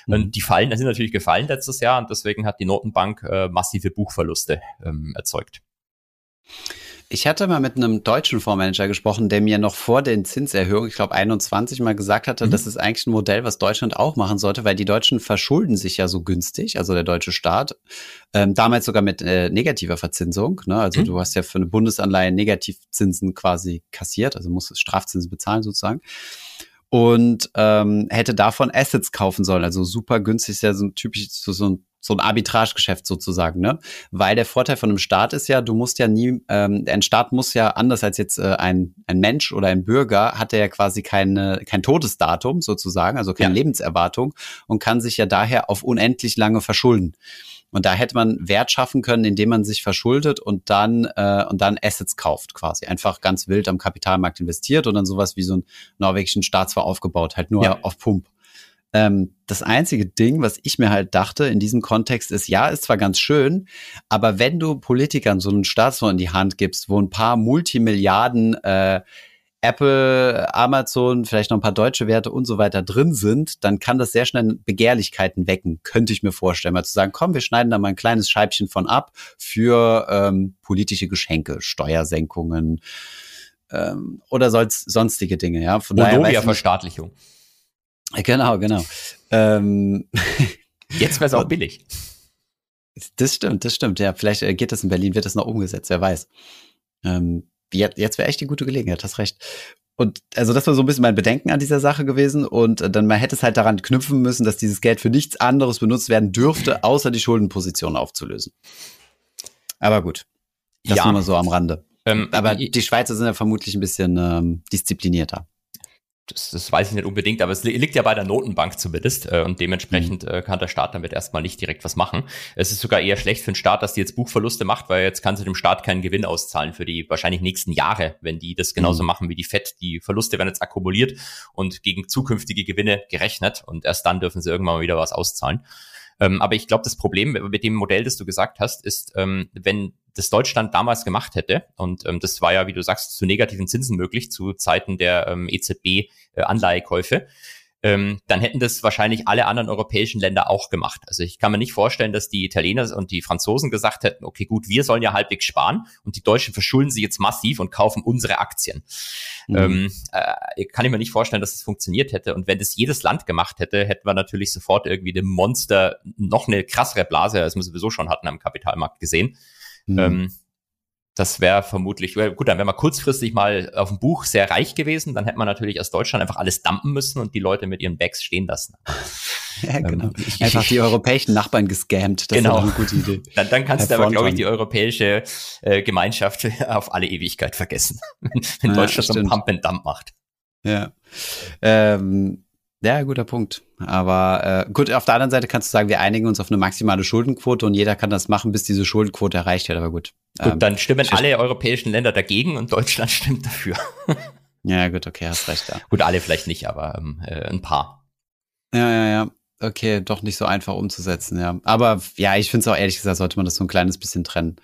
Mhm. Und die fallen, das sind natürlich gefallen letztes Jahr und deswegen hat die Notenbank äh, massive Buchverluste ähm, erzeugt. Ich hatte mal mit einem deutschen Fondsmanager gesprochen, der mir noch vor den Zinserhöhungen, ich glaube 21 mal gesagt hatte, mhm. das ist eigentlich ein Modell, was Deutschland auch machen sollte, weil die Deutschen verschulden sich ja so günstig, also der deutsche Staat, ähm, damals sogar mit äh, negativer Verzinsung. Ne? Also mhm. du hast ja für eine Bundesanleihe Negativzinsen quasi kassiert, also musst Strafzinsen bezahlen sozusagen und ähm, hätte davon Assets kaufen sollen. Also super günstig ist ja so ein typisch so, so ein so ein Arbitragegeschäft sozusagen, ne? Weil der Vorteil von einem Staat ist ja, du musst ja nie, ähm, ein Staat muss ja anders als jetzt äh, ein, ein Mensch oder ein Bürger, hat er ja quasi keine, kein Todesdatum sozusagen, also keine ja. Lebenserwartung und kann sich ja daher auf unendlich lange verschulden. Und da hätte man Wert schaffen können, indem man sich verschuldet und dann äh, und dann Assets kauft, quasi einfach ganz wild am Kapitalmarkt investiert und dann sowas wie so einen norwegischen Staatsfonds aufgebaut, halt nur ja. auf Pump. Ähm, das einzige Ding, was ich mir halt dachte in diesem Kontext ist, ja, ist zwar ganz schön, aber wenn du Politikern so einen Staatsfonds in die Hand gibst, wo ein paar Multimilliarden äh, Apple, Amazon, vielleicht noch ein paar deutsche Werte und so weiter drin sind, dann kann das sehr schnell Begehrlichkeiten wecken, könnte ich mir vorstellen. Mal zu sagen, komm, wir schneiden da mal ein kleines Scheibchen von ab für ähm, politische Geschenke, Steuersenkungen ähm, oder sonstige Dinge. Ja, von daher Verstaatlichung. Genau, genau. Ähm, Jetzt wäre es auch billig. Das stimmt, das stimmt. Ja, vielleicht äh, geht das in Berlin, wird das noch umgesetzt, wer weiß. Ähm, jetzt jetzt wäre echt die gute Gelegenheit, hast recht. Und also das war so ein bisschen mein Bedenken an dieser Sache gewesen. Und äh, dann man hätte es halt daran knüpfen müssen, dass dieses Geld für nichts anderes benutzt werden dürfte, außer die Schuldenposition aufzulösen. Aber gut, das ja. nur mal so am Rande. Ähm, Aber die Schweizer sind ja vermutlich ein bisschen ähm, disziplinierter das, das weiß ich nicht unbedingt, aber es liegt ja bei der Notenbank zumindest äh, und dementsprechend mhm. äh, kann der Staat damit erstmal nicht direkt was machen. Es ist sogar eher schlecht für den Staat, dass die jetzt Buchverluste macht, weil jetzt kann sie dem Staat keinen Gewinn auszahlen für die wahrscheinlich nächsten Jahre, wenn die das genauso mhm. machen wie die FED. Die Verluste werden jetzt akkumuliert und gegen zukünftige Gewinne gerechnet und erst dann dürfen sie irgendwann mal wieder was auszahlen. Ähm, aber ich glaube, das Problem mit dem Modell, das du gesagt hast, ist, ähm, wenn das Deutschland damals gemacht hätte, und ähm, das war ja, wie du sagst, zu negativen Zinsen möglich, zu Zeiten der ähm, EZB-Anleihekäufe, äh, ähm, dann hätten das wahrscheinlich alle anderen europäischen Länder auch gemacht. Also ich kann mir nicht vorstellen, dass die Italiener und die Franzosen gesagt hätten, okay, gut, wir sollen ja halbwegs sparen und die Deutschen verschulden sie jetzt massiv und kaufen unsere Aktien. Mhm. Ähm, äh, kann ich mir nicht vorstellen, dass das funktioniert hätte. Und wenn das jedes Land gemacht hätte, hätten wir natürlich sofort irgendwie dem Monster noch eine krassere Blase, als wir sowieso schon hatten am Kapitalmarkt gesehen. Mhm. Ähm, das wäre vermutlich, gut, dann wäre man kurzfristig mal auf dem Buch sehr reich gewesen, dann hätte man natürlich aus Deutschland einfach alles dumpen müssen und die Leute mit ihren Bags stehen lassen. Ja, genau. Ähm, einfach die europäischen Nachbarn gescammt. Das genau. ist eine gute Idee. Dann, dann kannst du aber, glaube ich, die europäische äh, Gemeinschaft auf alle Ewigkeit vergessen, wenn ja, Deutschland so ein Pump and Dump macht. Ja. Ähm, ja, guter Punkt. Aber äh, gut, auf der anderen Seite kannst du sagen, wir einigen uns auf eine maximale Schuldenquote und jeder kann das machen, bis diese Schuldenquote erreicht wird. Aber gut. Gut, ähm, dann stimmen alle europäischen Länder dagegen und Deutschland stimmt dafür. ja, gut, okay, hast recht. Ja. Gut, alle vielleicht nicht, aber ähm, äh, ein paar. Ja, ja, ja. Okay, doch nicht so einfach umzusetzen, ja. Aber ja, ich finde es auch ehrlich gesagt, sollte man das so ein kleines bisschen trennen.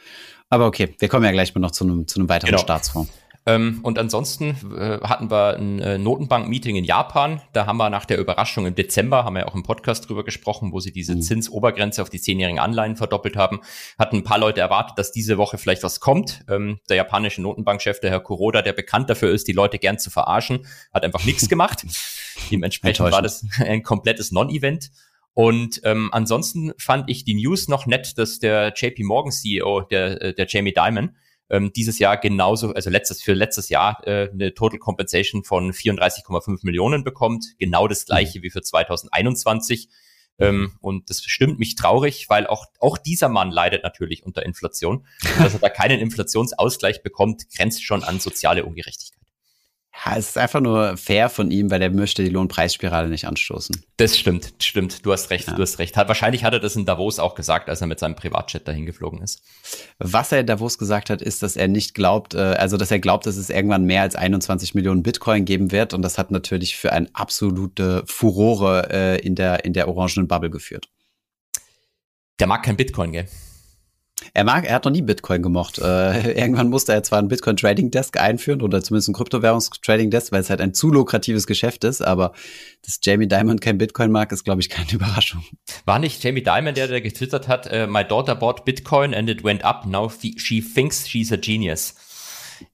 Aber okay, wir kommen ja gleich mal noch zu einem, zu einem weiteren genau. Staatsfonds. Ähm, und ansonsten äh, hatten wir ein äh, Notenbank-Meeting in Japan. Da haben wir nach der Überraschung im Dezember, haben wir ja auch im Podcast drüber gesprochen, wo sie diese mhm. Zinsobergrenze auf die zehnjährigen Anleihen verdoppelt haben, hatten ein paar Leute erwartet, dass diese Woche vielleicht was kommt. Ähm, der japanische Notenbankchef, der Herr Kuroda, der bekannt dafür ist, die Leute gern zu verarschen, hat einfach nichts gemacht. Dementsprechend war das ein komplettes Non-Event. Und ähm, ansonsten fand ich die News noch nett, dass der JP Morgan CEO, der, äh, der Jamie Dimon, ähm, dieses Jahr genauso, also letztes für letztes Jahr äh, eine Total Compensation von 34,5 Millionen bekommt, genau das gleiche mhm. wie für 2021. Ähm, und das stimmt mich traurig, weil auch, auch dieser Mann leidet natürlich unter Inflation. dass er da keinen Inflationsausgleich bekommt, grenzt schon an soziale Ungerechtigkeit. Ja, es ist einfach nur fair von ihm, weil er möchte die Lohnpreisspirale nicht anstoßen. Das stimmt, stimmt. Du hast recht, ja. du hast recht. Hat, wahrscheinlich hat er das in Davos auch gesagt, als er mit seinem Privatjet dahin geflogen ist. Was er in Davos gesagt hat, ist, dass er nicht glaubt, äh, also dass er glaubt, dass es irgendwann mehr als 21 Millionen Bitcoin geben wird. Und das hat natürlich für eine absolute Furore äh, in der, in der orangenen Bubble geführt. Der mag kein Bitcoin, gell? Er mag, er hat noch nie Bitcoin gemocht. Äh, irgendwann musste er zwar ein Bitcoin Trading Desk einführen oder zumindest ein Kryptowährungs Trading Desk, weil es halt ein zu lukratives Geschäft ist, aber dass Jamie Dimon kein Bitcoin mag, ist glaube ich keine Überraschung. War nicht Jamie Dimon der, der getwittert hat, uh, my daughter bought Bitcoin and it went up, now she thinks she's a genius.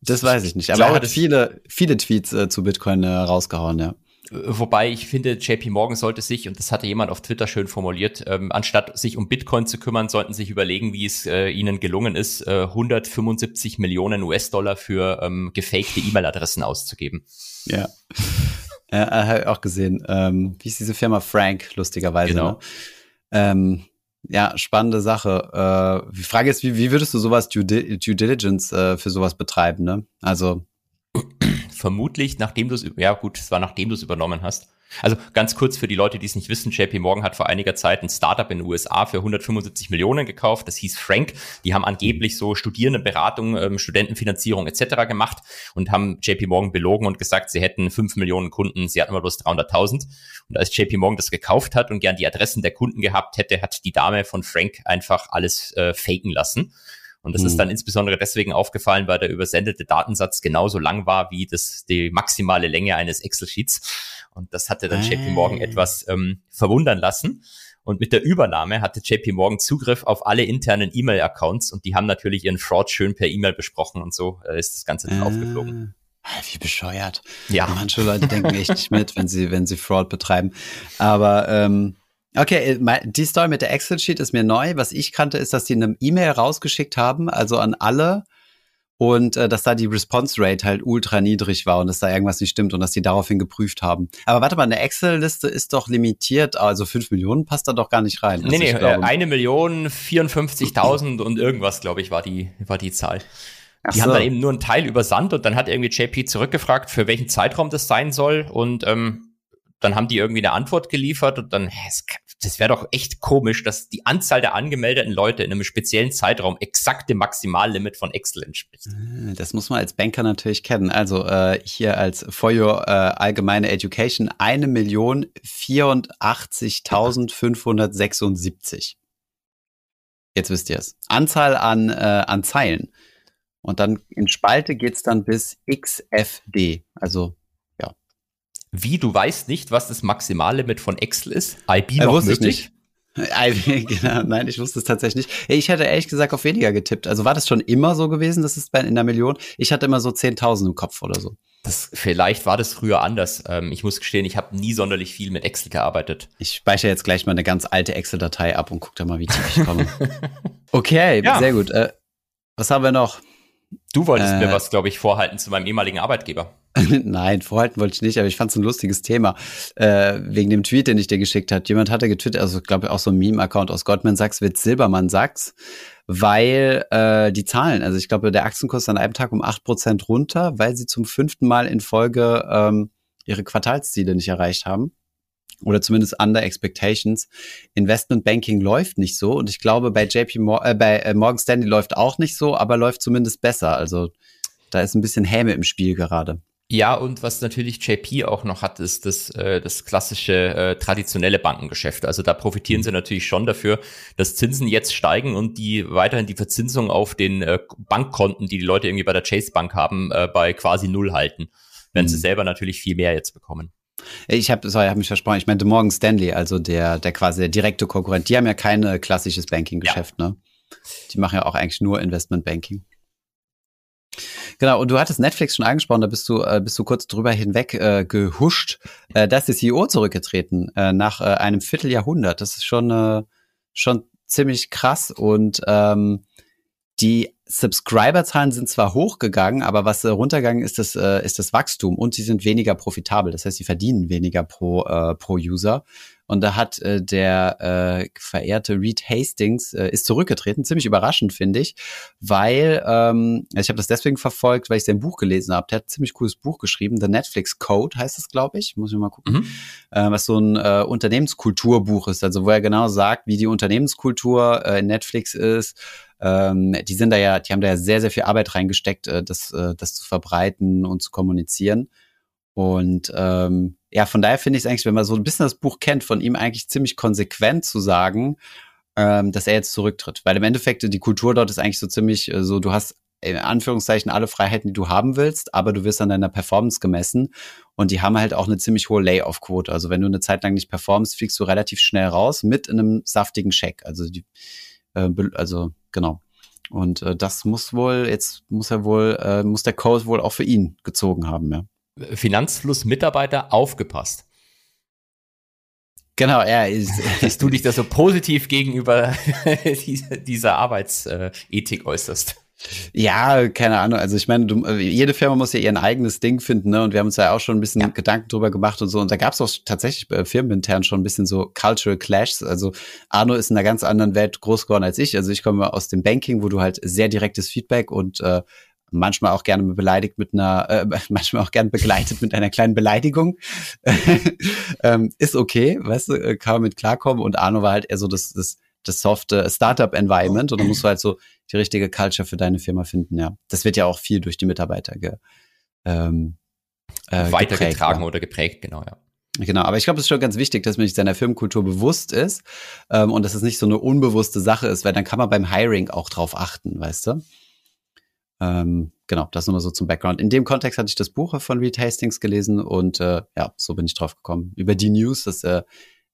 Das weiß ich nicht, aber er hat viele, viele Tweets äh, zu Bitcoin äh, rausgehauen, ja. Wobei ich finde, JP Morgan sollte sich, und das hatte jemand auf Twitter schön formuliert, ähm, anstatt sich um Bitcoin zu kümmern, sollten sich überlegen, wie es äh, ihnen gelungen ist, äh, 175 Millionen US-Dollar für ähm, gefakte E-Mail-Adressen auszugeben. Ja. ja, habe ich auch gesehen. Ähm, wie ist diese Firma Frank, lustigerweise. Genau. Ne? Ähm, ja, spannende Sache. Äh, die Frage ist, wie, wie würdest du sowas Due, Due Diligence äh, für sowas betreiben? Ne? Also vermutlich, nachdem du es, ja gut, es war nachdem du es übernommen hast. Also ganz kurz für die Leute, die es nicht wissen, JP Morgan hat vor einiger Zeit ein Startup in den USA für 175 Millionen gekauft. Das hieß Frank. Die haben angeblich so Studierendenberatung, ähm, Studentenfinanzierung etc. gemacht und haben JP Morgan belogen und gesagt, sie hätten 5 Millionen Kunden, sie hatten aber bloß 300.000. Und als JP Morgan das gekauft hat und gern die Adressen der Kunden gehabt hätte, hat die Dame von Frank einfach alles äh, faken lassen. Und das mhm. ist dann insbesondere deswegen aufgefallen, weil der übersendete Datensatz genauso lang war wie das, die maximale Länge eines Excel-Sheets. Und das hatte dann JP Morgan ah. etwas ähm, verwundern lassen. Und mit der Übernahme hatte JP Morgan Zugriff auf alle internen E-Mail-Accounts und die haben natürlich ihren Fraud schön per E-Mail besprochen und so äh, ist das Ganze dann äh, aufgeflogen. Ah, wie bescheuert. Ja. Manche Leute denken echt nicht mit, wenn sie, wenn sie Fraud betreiben. Aber ähm, Okay, äh, die Story mit der Excel-Sheet ist mir neu. Was ich kannte, ist, dass die eine E-Mail rausgeschickt haben, also an alle, und äh, dass da die Response Rate halt ultra niedrig war und dass da irgendwas nicht stimmt und dass die daraufhin geprüft haben. Aber warte mal, eine Excel-Liste ist doch limitiert, also 5 Millionen passt da doch gar nicht rein. Nee, also nee, glaube, eine Million 54.000 und irgendwas, glaube ich, war die, war die Zahl. Ach die so. haben dann eben nur einen Teil übersandt und dann hat irgendwie JP zurückgefragt, für welchen Zeitraum das sein soll und ähm, dann haben die irgendwie eine Antwort geliefert und dann, das wäre doch echt komisch, dass die Anzahl der angemeldeten Leute in einem speziellen Zeitraum exakt dem Maximallimit von Excel entspricht. Ah, das muss man als Banker natürlich kennen. Also äh, hier als For Your äh, allgemeine Education eine Million 84.576. Jetzt wisst ihr es. Anzahl an, äh, an Zeilen. Und dann in Spalte geht's dann bis XFD, also wie, du weißt nicht, was das Maximallimit von Excel ist? IB äh, noch wusste möglich? Ich nicht. genau, nein, ich wusste es tatsächlich nicht. Ich hätte ehrlich gesagt auf weniger getippt. Also war das schon immer so gewesen, das ist bei in der Million? Ich hatte immer so 10.000 im Kopf oder so. Das, vielleicht war das früher anders. Ähm, ich muss gestehen, ich habe nie sonderlich viel mit Excel gearbeitet. Ich speichere jetzt gleich mal eine ganz alte Excel-Datei ab und gucke da mal, wie tief ich komme. okay, ja. sehr gut. Äh, was haben wir noch? Du wolltest äh, mir was, glaube ich, vorhalten zu meinem ehemaligen Arbeitgeber. Nein, vorhalten wollte ich nicht, aber ich fand es ein lustiges Thema. Äh, wegen dem Tweet, den ich dir geschickt hat. Jemand hatte getwittert, also glaube ich auch so ein Meme-Account aus Goldman Sachs wird Silbermann Sachs, weil äh, die Zahlen, also ich glaube, der Aktienkurs an einem Tag um acht Prozent runter, weil sie zum fünften Mal in Folge ähm, ihre Quartalsziele nicht erreicht haben. Oder zumindest under expectations. Investment Banking läuft nicht so und ich glaube, bei JP Mor äh, bei äh, Morgan Stanley läuft auch nicht so, aber läuft zumindest besser. Also da ist ein bisschen Häme im Spiel gerade. Ja, und was natürlich JP auch noch hat, ist das, äh, das klassische äh, traditionelle Bankengeschäft. Also da profitieren mhm. sie natürlich schon dafür, dass Zinsen jetzt steigen und die weiterhin die Verzinsung auf den äh, Bankkonten, die die Leute irgendwie bei der Chase Bank haben, äh, bei quasi null halten. Wenn mhm. sie selber natürlich viel mehr jetzt bekommen. Ich habe, sorry, habe mich versprochen. Ich meinte Morgan Stanley, also der, der quasi der direkte Konkurrent. Die haben ja kein klassisches Banking-Geschäft, ja. ne? Die machen ja auch eigentlich nur Investment Banking. Genau, und du hattest Netflix schon angesprochen, da bist du, äh, bist du kurz drüber hinweg äh, gehuscht. Äh, da ist der CEO zurückgetreten äh, nach äh, einem Vierteljahrhundert. Das ist schon, äh, schon ziemlich krass und ähm, die Subscriber-Zahlen sind zwar hochgegangen, aber was äh, runtergegangen ist, das, äh, ist das Wachstum und sie sind weniger profitabel. Das heißt, sie verdienen weniger pro, äh, pro User. Und da hat äh, der äh, verehrte Reed Hastings äh, ist zurückgetreten, ziemlich überraschend finde ich, weil ähm, ich habe das deswegen verfolgt, weil ich sein Buch gelesen habe. Der hat ein ziemlich cooles Buch geschrieben, The Netflix Code heißt es, glaube ich, muss ich mal gucken, mhm. äh, was so ein äh, Unternehmenskulturbuch ist, also wo er genau sagt, wie die Unternehmenskultur äh, in Netflix ist. Ähm, die sind da ja, die haben da ja sehr sehr viel Arbeit reingesteckt, äh, das äh, das zu verbreiten und zu kommunizieren. Und ähm, ja, von daher finde ich es eigentlich, wenn man so ein bisschen das Buch kennt, von ihm eigentlich ziemlich konsequent zu sagen, ähm, dass er jetzt zurücktritt. Weil im Endeffekt die Kultur dort ist eigentlich so ziemlich äh, so, du hast in Anführungszeichen alle Freiheiten, die du haben willst, aber du wirst an deiner Performance gemessen. Und die haben halt auch eine ziemlich hohe Layoff-Quote. Also wenn du eine Zeit lang nicht performst, fliegst du relativ schnell raus mit einem saftigen Check. Also die, äh, also genau. Und äh, das muss wohl, jetzt muss er wohl, äh, muss der Code wohl auch für ihn gezogen haben, ja. Finanzfluss-Mitarbeiter aufgepasst. Genau, er ist. Dass du dich da so positiv gegenüber dieser Arbeitsethik äußerst. Ja, keine Ahnung. Also ich meine, du, jede Firma muss ja ihr eigenes Ding finden, ne? Und wir haben uns ja auch schon ein bisschen ja. Gedanken drüber gemacht und so. Und da gab es auch tatsächlich äh, firmenintern schon ein bisschen so Cultural Clashs. Also Arno ist in einer ganz anderen Welt groß geworden als ich. Also ich komme aus dem Banking, wo du halt sehr direktes Feedback und äh, manchmal auch gerne beleidigt mit einer, äh, manchmal auch gerne begleitet mit einer kleinen Beleidigung. ähm, ist okay, weißt du, äh, kann man mit klarkommen. Und Arno war halt eher so das, das, das softe Startup-Environment und dann musst du halt so die richtige Culture für deine Firma finden, ja. Das wird ja auch viel durch die Mitarbeiter ge, ähm, äh, weitergetragen oder geprägt, genau, ja. Genau, aber ich glaube, es ist schon ganz wichtig, dass man sich seiner Firmenkultur bewusst ist ähm, und dass es nicht so eine unbewusste Sache ist, weil dann kann man beim Hiring auch drauf achten, weißt du? Ähm, genau, das nur mal so zum Background. In dem Kontext hatte ich das Buch von Reed Hastings gelesen und äh, ja, so bin ich drauf gekommen. Über die News, dass äh,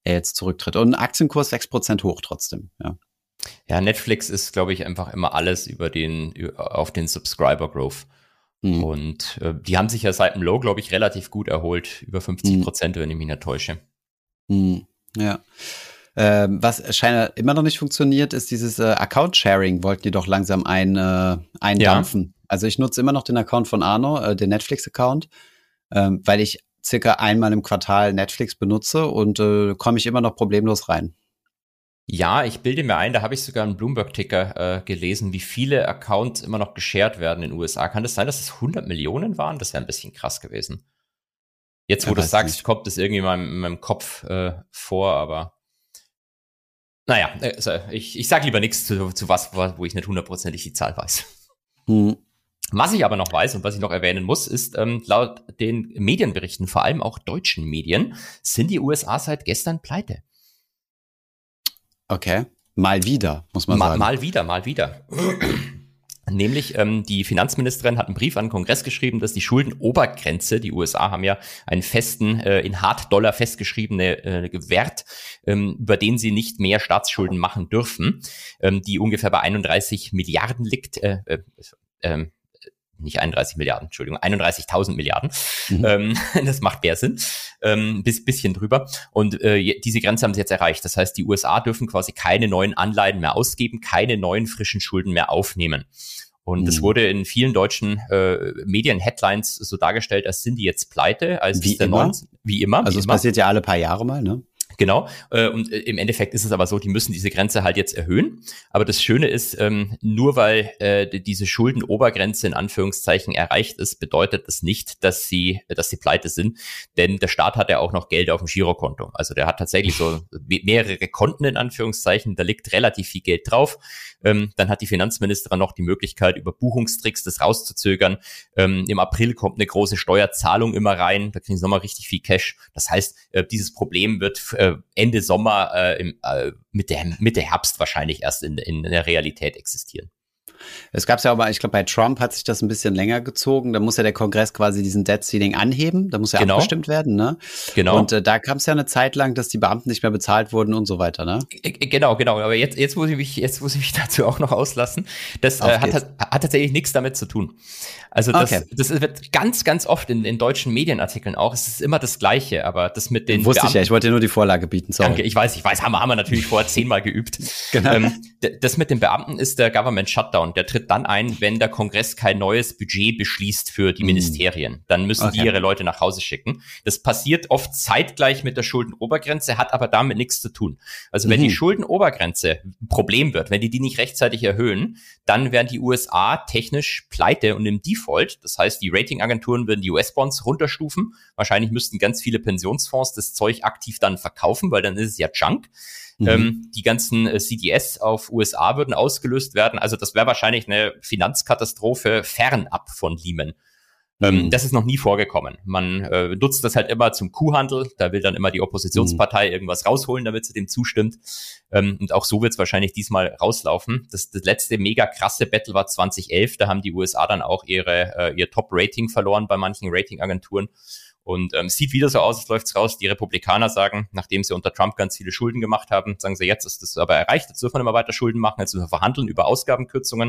er jetzt zurücktritt. Und ein Aktienkurs 6% hoch trotzdem, ja. Ja, Netflix ist, glaube ich, einfach immer alles über den, auf den Subscriber Growth. Mhm. Und äh, die haben sich ja seit dem Low, glaube ich, relativ gut erholt. Über 50 Prozent, mhm. wenn ich mich nicht täusche. Mhm. Ja. Ähm, was scheinbar immer noch nicht funktioniert, ist dieses äh, Account-Sharing, wollten die doch langsam ein, äh, eindampfen. Ja. Also ich nutze immer noch den Account von Arno, äh, den Netflix-Account, ähm, weil ich circa einmal im Quartal Netflix benutze und äh, komme ich immer noch problemlos rein. Ja, ich bilde mir ein, da habe ich sogar einen Bloomberg-Ticker äh, gelesen, wie viele Accounts immer noch geshared werden in den USA. Kann das sein, dass es 100 Millionen waren? Das wäre ein bisschen krass gewesen. Jetzt, wo ja, du sagst, nicht. kommt das irgendwie in meinem, in meinem Kopf äh, vor, aber naja, also ich, ich sage lieber nichts zu, zu was, wo ich nicht hundertprozentig die Zahl weiß. Hm. Was ich aber noch weiß und was ich noch erwähnen muss, ist, ähm, laut den Medienberichten, vor allem auch deutschen Medien, sind die USA seit gestern pleite. Okay. Mal wieder, muss man mal, sagen. Mal wieder, mal wieder. Nämlich ähm, die Finanzministerin hat einen Brief an den Kongress geschrieben, dass die Schuldenobergrenze, die USA haben ja einen festen, äh, in Hard-Dollar festgeschriebene äh, Wert, ähm, über den sie nicht mehr Staatsschulden machen dürfen, ähm, die ungefähr bei 31 Milliarden liegt. Äh, äh, äh, nicht 31 Milliarden, Entschuldigung, 31.000 Milliarden. Mhm. Ähm, das macht mehr Sinn. Ähm, bis, bisschen drüber. Und äh, diese Grenze haben sie jetzt erreicht. Das heißt, die USA dürfen quasi keine neuen Anleihen mehr ausgeben, keine neuen frischen Schulden mehr aufnehmen. Und es mhm. wurde in vielen deutschen äh, Medien-Headlines so dargestellt, als sind die jetzt pleite. Als wie immer? 19, wie immer. Also wie es immer. passiert ja alle paar Jahre mal, ne? Genau. Äh, und äh, im Endeffekt ist es aber so, die müssen diese Grenze halt jetzt erhöhen. Aber das Schöne ist, ähm, nur weil äh, diese Schuldenobergrenze in Anführungszeichen erreicht ist, bedeutet das nicht, dass sie, dass sie pleite sind. Denn der Staat hat ja auch noch Geld auf dem Girokonto. Also der hat tatsächlich so mehrere Konten in Anführungszeichen. Da liegt relativ viel Geld drauf. Ähm, dann hat die Finanzministerin noch die Möglichkeit, über Buchungstricks das rauszuzögern. Ähm, Im April kommt eine große Steuerzahlung immer rein. Da kriegen sie nochmal richtig viel Cash. Das heißt, äh, dieses Problem wird äh, Ende Sommer, äh, im, äh, Mitte, Mitte Herbst wahrscheinlich erst in, in der Realität existieren. Es gab ja aber, ich glaube, bei Trump hat sich das ein bisschen länger gezogen. Da muss ja der Kongress quasi diesen Debt Ceiling anheben. Da muss ja genau. abgestimmt werden, ne? Genau. Und äh, da kam es ja eine Zeit lang, dass die Beamten nicht mehr bezahlt wurden und so weiter, ne? Genau, genau. Aber jetzt, jetzt muss ich mich, jetzt muss ich mich dazu auch noch auslassen. Das äh, hat, hat tatsächlich nichts damit zu tun. Also das, okay. das wird ganz, ganz oft in, in deutschen Medienartikeln auch. Es ist immer das Gleiche, aber das mit den Wusste Beamten, ich ja, ich wollte dir nur die Vorlage bieten. Sorry. Danke, ich weiß, ich weiß, haben wir, haben wir natürlich vorher zehnmal geübt. genau. Ähm, das mit den Beamten ist der Government Shutdown. Der tritt dann ein, wenn der Kongress kein neues Budget beschließt für die mm. Ministerien. Dann müssen okay. die ihre Leute nach Hause schicken. Das passiert oft zeitgleich mit der Schuldenobergrenze, hat aber damit nichts zu tun. Also wenn mhm. die Schuldenobergrenze ein Problem wird, wenn die die nicht rechtzeitig erhöhen, dann werden die USA technisch pleite und im Default. Das heißt, die Ratingagenturen würden die US-Bonds runterstufen. Wahrscheinlich müssten ganz viele Pensionsfonds das Zeug aktiv dann verkaufen, weil dann ist es ja Junk. Mhm. Ähm, die ganzen äh, CDS auf USA würden ausgelöst werden. Also das wäre wahrscheinlich eine Finanzkatastrophe fernab von Lehman. Ähm, mhm. Das ist noch nie vorgekommen. Man äh, nutzt das halt immer zum Kuhhandel. Da will dann immer die Oppositionspartei mhm. irgendwas rausholen, damit sie dem zustimmt. Ähm, und auch so wird es wahrscheinlich diesmal rauslaufen. Das, das letzte mega krasse Battle war 2011. Da haben die USA dann auch ihre, äh, ihr Top-Rating verloren bei manchen Ratingagenturen. Und ähm, sieht wieder so aus, es läuft's raus. Die Republikaner sagen, nachdem sie unter Trump ganz viele Schulden gemacht haben, sagen sie, jetzt ist das aber erreicht, jetzt dürfen wir immer weiter Schulden machen, jetzt müssen wir verhandeln über Ausgabenkürzungen.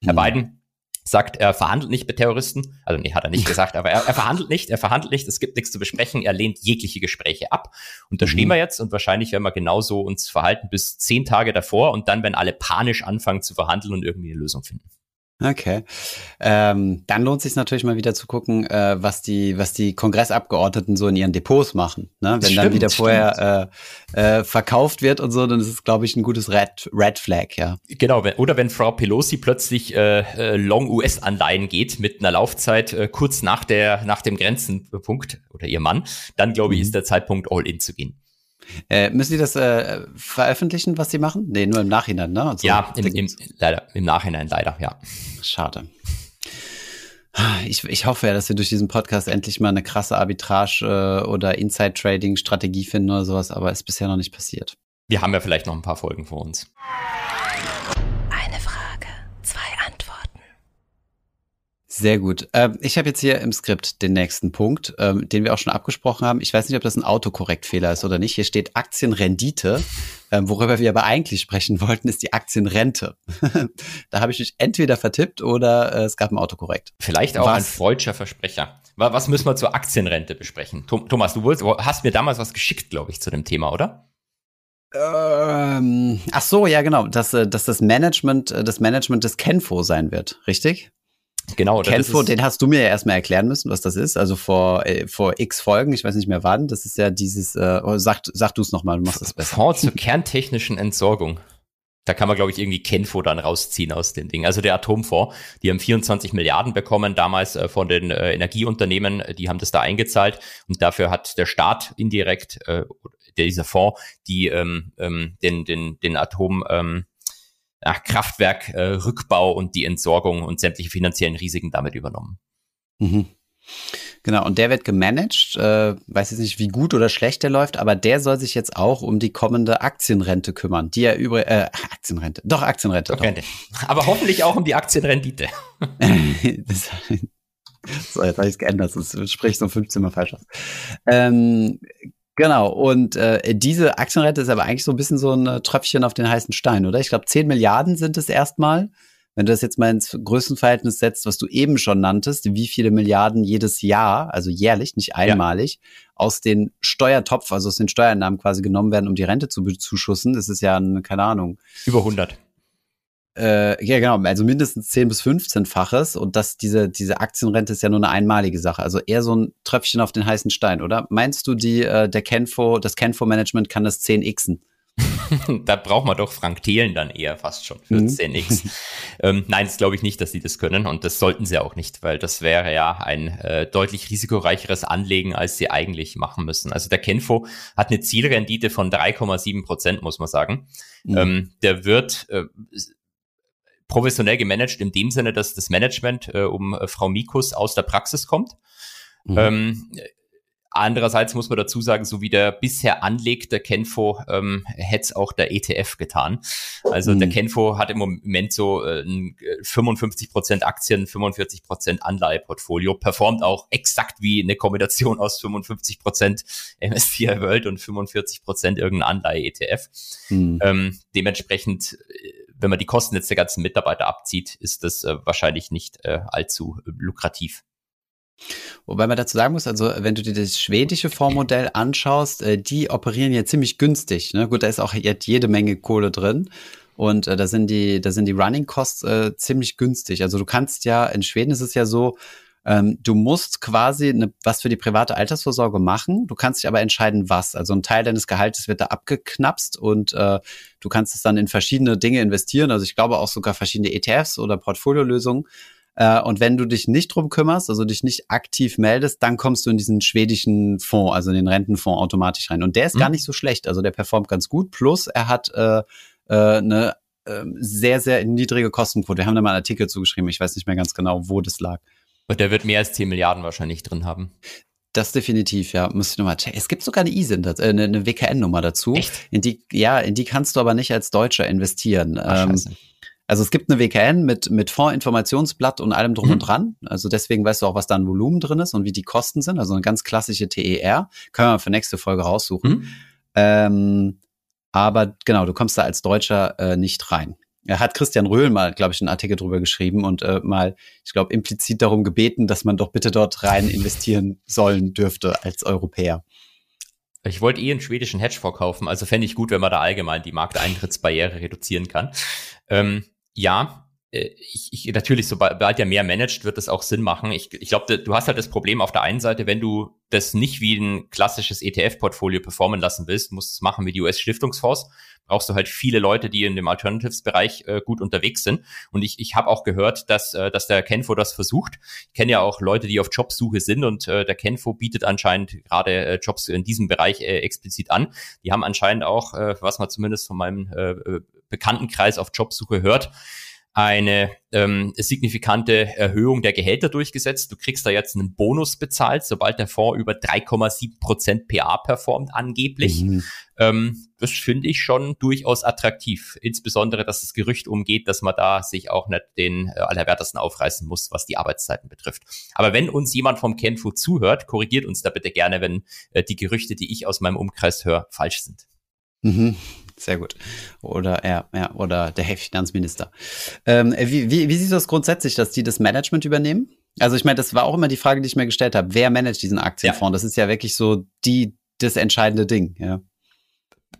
Mhm. Herr Biden sagt, er verhandelt nicht mit Terroristen. Also nee, hat er nicht gesagt, aber er, er verhandelt nicht, er verhandelt nicht, es gibt nichts zu besprechen, er lehnt jegliche Gespräche ab. Und da mhm. stehen wir jetzt und wahrscheinlich werden wir genauso uns verhalten bis zehn Tage davor und dann, wenn alle panisch anfangen zu verhandeln und irgendwie eine Lösung finden. Okay. Ähm, dann lohnt sich natürlich mal wieder zu gucken, äh, was die, was die Kongressabgeordneten so in ihren Depots machen. Ne? Wenn stimmt, dann wieder vorher äh, äh, verkauft wird und so, dann ist es, glaube ich, ein gutes Red, Red Flag, ja. Genau, wenn, oder wenn Frau Pelosi plötzlich äh, äh Long US-Anleihen geht mit einer Laufzeit äh, kurz nach der, nach dem Grenzenpunkt oder ihr Mann, dann glaube ich, mhm. ist der Zeitpunkt, all in zu gehen. Äh, müssen Sie das äh, veröffentlichen, was Sie machen? Nee, nur im Nachhinein, ne? Also, ja, im, im, leider, im Nachhinein leider, ja. Schade. Ich, ich hoffe ja, dass wir durch diesen Podcast endlich mal eine krasse Arbitrage äh, oder Inside-Trading-Strategie finden oder sowas, aber ist bisher noch nicht passiert. Wir haben ja vielleicht noch ein paar Folgen vor uns. Sehr gut. Ähm, ich habe jetzt hier im Skript den nächsten Punkt, ähm, den wir auch schon abgesprochen haben. Ich weiß nicht, ob das ein Autokorrektfehler ist oder nicht. Hier steht Aktienrendite. Ähm, worüber wir aber eigentlich sprechen wollten, ist die Aktienrente. da habe ich mich entweder vertippt oder äh, es gab ein Autokorrekt. Vielleicht auch was? ein freudscher Versprecher. Was müssen wir zur Aktienrente besprechen? Thomas, du hast mir damals was geschickt, glaube ich, zu dem Thema, oder? Ähm, ach so, ja genau, dass, äh, dass das Management, äh, das Management des Kenfo sein wird, richtig? Genau. Kenfo, den hast du mir ja erstmal erklären müssen, was das ist. Also vor, äh, vor x Folgen, ich weiß nicht mehr wann. Das ist ja dieses, äh, oh, sag, sag du es nochmal, du machst das besser. Fonds zur kerntechnischen Entsorgung. Da kann man, glaube ich, irgendwie Kenfo dann rausziehen aus den Dingen. Also der Atomfonds, die haben 24 Milliarden bekommen damals äh, von den äh, Energieunternehmen, die haben das da eingezahlt und dafür hat der Staat indirekt, äh, dieser Fonds, die ähm, ähm, den, den, den Atom ähm, ja, Kraftwerkrückbau äh, und die Entsorgung und sämtliche finanziellen Risiken damit übernommen. Mhm. Genau, und der wird gemanagt. Äh, weiß jetzt nicht, wie gut oder schlecht der läuft, aber der soll sich jetzt auch um die kommende Aktienrente kümmern. Die ja über äh, Aktienrente, doch Aktienrente. Doch. Aber hoffentlich auch um die Aktienrendite. das, so, jetzt habe ich es geändert, sonst spricht so 15 Mal falsch aus. Ähm, Genau, und äh, diese Aktienrente ist aber eigentlich so ein bisschen so ein äh, Tröpfchen auf den heißen Stein, oder? Ich glaube, 10 Milliarden sind es erstmal. Wenn du das jetzt mal ins Größenverhältnis setzt, was du eben schon nanntest, wie viele Milliarden jedes Jahr, also jährlich, nicht einmalig, ja. aus den Steuertopf, also aus den Steuereinnahmen quasi genommen werden, um die Rente zu bezuschussen, das ist ja, eine, keine Ahnung. Über 100. Äh, ja, genau, also mindestens 10 bis 15-faches und das, diese, diese Aktienrente ist ja nur eine einmalige Sache. Also eher so ein Tröpfchen auf den heißen Stein, oder? Meinst du, die, äh, der Kenfo, das Kenfo-Management kann das 10xen? da braucht man doch Frank Thelen dann eher fast schon für mhm. 10x. ähm, nein, das glaube ich nicht, dass sie das können und das sollten sie auch nicht, weil das wäre ja ein äh, deutlich risikoreicheres Anlegen, als sie eigentlich machen müssen. Also der Kenfo hat eine Zielrendite von 3,7 Prozent, muss man sagen. Mhm. Ähm, der wird äh, professionell gemanagt in dem Sinne, dass das Management äh, um äh, Frau Mikus aus der Praxis kommt. Mhm. Ähm, Andererseits muss man dazu sagen, so wie der bisher anlegt, der Kenfo, ähm, hätte es auch der ETF getan. Also mhm. der Kenfo hat im Moment so äh, 55 Prozent Aktien, 45 Prozent Anleiheportfolio, performt auch exakt wie eine Kombination aus 55 Prozent MSCI World und 45 Prozent irgendein Anleihe-ETF. Mhm. Ähm, dementsprechend äh, wenn man die Kosten jetzt der ganzen Mitarbeiter abzieht, ist das äh, wahrscheinlich nicht äh, allzu äh, lukrativ. Wobei man dazu sagen muss, also wenn du dir das schwedische Fondsmodell anschaust, äh, die operieren ja ziemlich günstig. Ne? Gut, da ist auch jetzt jede Menge Kohle drin. Und äh, da sind die, da sind die Running Costs äh, ziemlich günstig. Also du kannst ja, in Schweden ist es ja so, ähm, du musst quasi ne, was für die private Altersvorsorge machen. Du kannst dich aber entscheiden, was. Also ein Teil deines Gehaltes wird da abgeknapst und äh, du kannst es dann in verschiedene Dinge investieren. Also ich glaube auch sogar verschiedene ETFs oder Portfoliolösungen. Äh, und wenn du dich nicht drum kümmerst, also dich nicht aktiv meldest, dann kommst du in diesen schwedischen Fonds, also in den Rentenfonds automatisch rein. Und der ist mhm. gar nicht so schlecht. Also der performt ganz gut. Plus er hat äh, äh, eine äh, sehr, sehr niedrige Kostenquote. Wir haben da mal einen Artikel zugeschrieben. Ich weiß nicht mehr ganz genau, wo das lag. Und der wird mehr als 10 Milliarden wahrscheinlich drin haben. Das definitiv, ja. Muss ich nochmal checken. Es gibt sogar eine ISIN, äh, eine, eine WKN-Nummer dazu. Echt? In die, ja, in die kannst du aber nicht als Deutscher investieren. Ach, ähm, also es gibt eine WKN mit, mit Fondsinformationsblatt und allem drum mhm. und dran. Also deswegen weißt du auch, was da ein Volumen drin ist und wie die Kosten sind. Also eine ganz klassische TER. Können wir für nächste Folge raussuchen. Mhm. Ähm, aber genau, du kommst da als Deutscher äh, nicht rein. Hat Christian Röhl mal, glaube ich, einen Artikel drüber geschrieben und äh, mal, ich glaube, implizit darum gebeten, dass man doch bitte dort rein investieren sollen dürfte als Europäer. Ich wollte eh einen schwedischen Hedge vorkaufen, also fände ich gut, wenn man da allgemein die Markteintrittsbarriere reduzieren kann. Ähm, ja, ich, ich, natürlich, sobald ja mehr managt, wird das auch Sinn machen. Ich, ich glaube, du hast halt das Problem auf der einen Seite, wenn du das nicht wie ein klassisches ETF-Portfolio performen lassen willst, musst du es machen wie die US-Stiftungsfonds, brauchst du halt viele Leute, die in dem Alternatives-Bereich äh, gut unterwegs sind. Und ich, ich habe auch gehört, dass, äh, dass der Kenfo das versucht. Ich kenne ja auch Leute, die auf Jobsuche sind und äh, der Kenfo bietet anscheinend gerade äh, Jobs in diesem Bereich äh, explizit an. Die haben anscheinend auch, äh, was man zumindest von meinem äh, äh Bekanntenkreis auf Jobsuche hört, eine ähm, signifikante Erhöhung der Gehälter durchgesetzt. Du kriegst da jetzt einen Bonus bezahlt, sobald der Fonds über 3,7 Prozent PA performt, angeblich. Mhm. Ähm, das finde ich schon durchaus attraktiv. Insbesondere, dass das Gerücht umgeht, dass man da sich auch nicht den äh, Allerwertesten aufreißen muss, was die Arbeitszeiten betrifft. Aber wenn uns jemand vom Kenfu zuhört, korrigiert uns da bitte gerne, wenn äh, die Gerüchte, die ich aus meinem Umkreis höre, falsch sind. Mhm. Sehr gut. Oder ja, ja, oder der Finanzminister. Ähm, wie, wie, wie siehst du das grundsätzlich, dass die das Management übernehmen? Also ich meine, das war auch immer die Frage, die ich mir gestellt habe. Wer managt diesen Aktienfonds? Ja. Das ist ja wirklich so die, das entscheidende Ding, ja.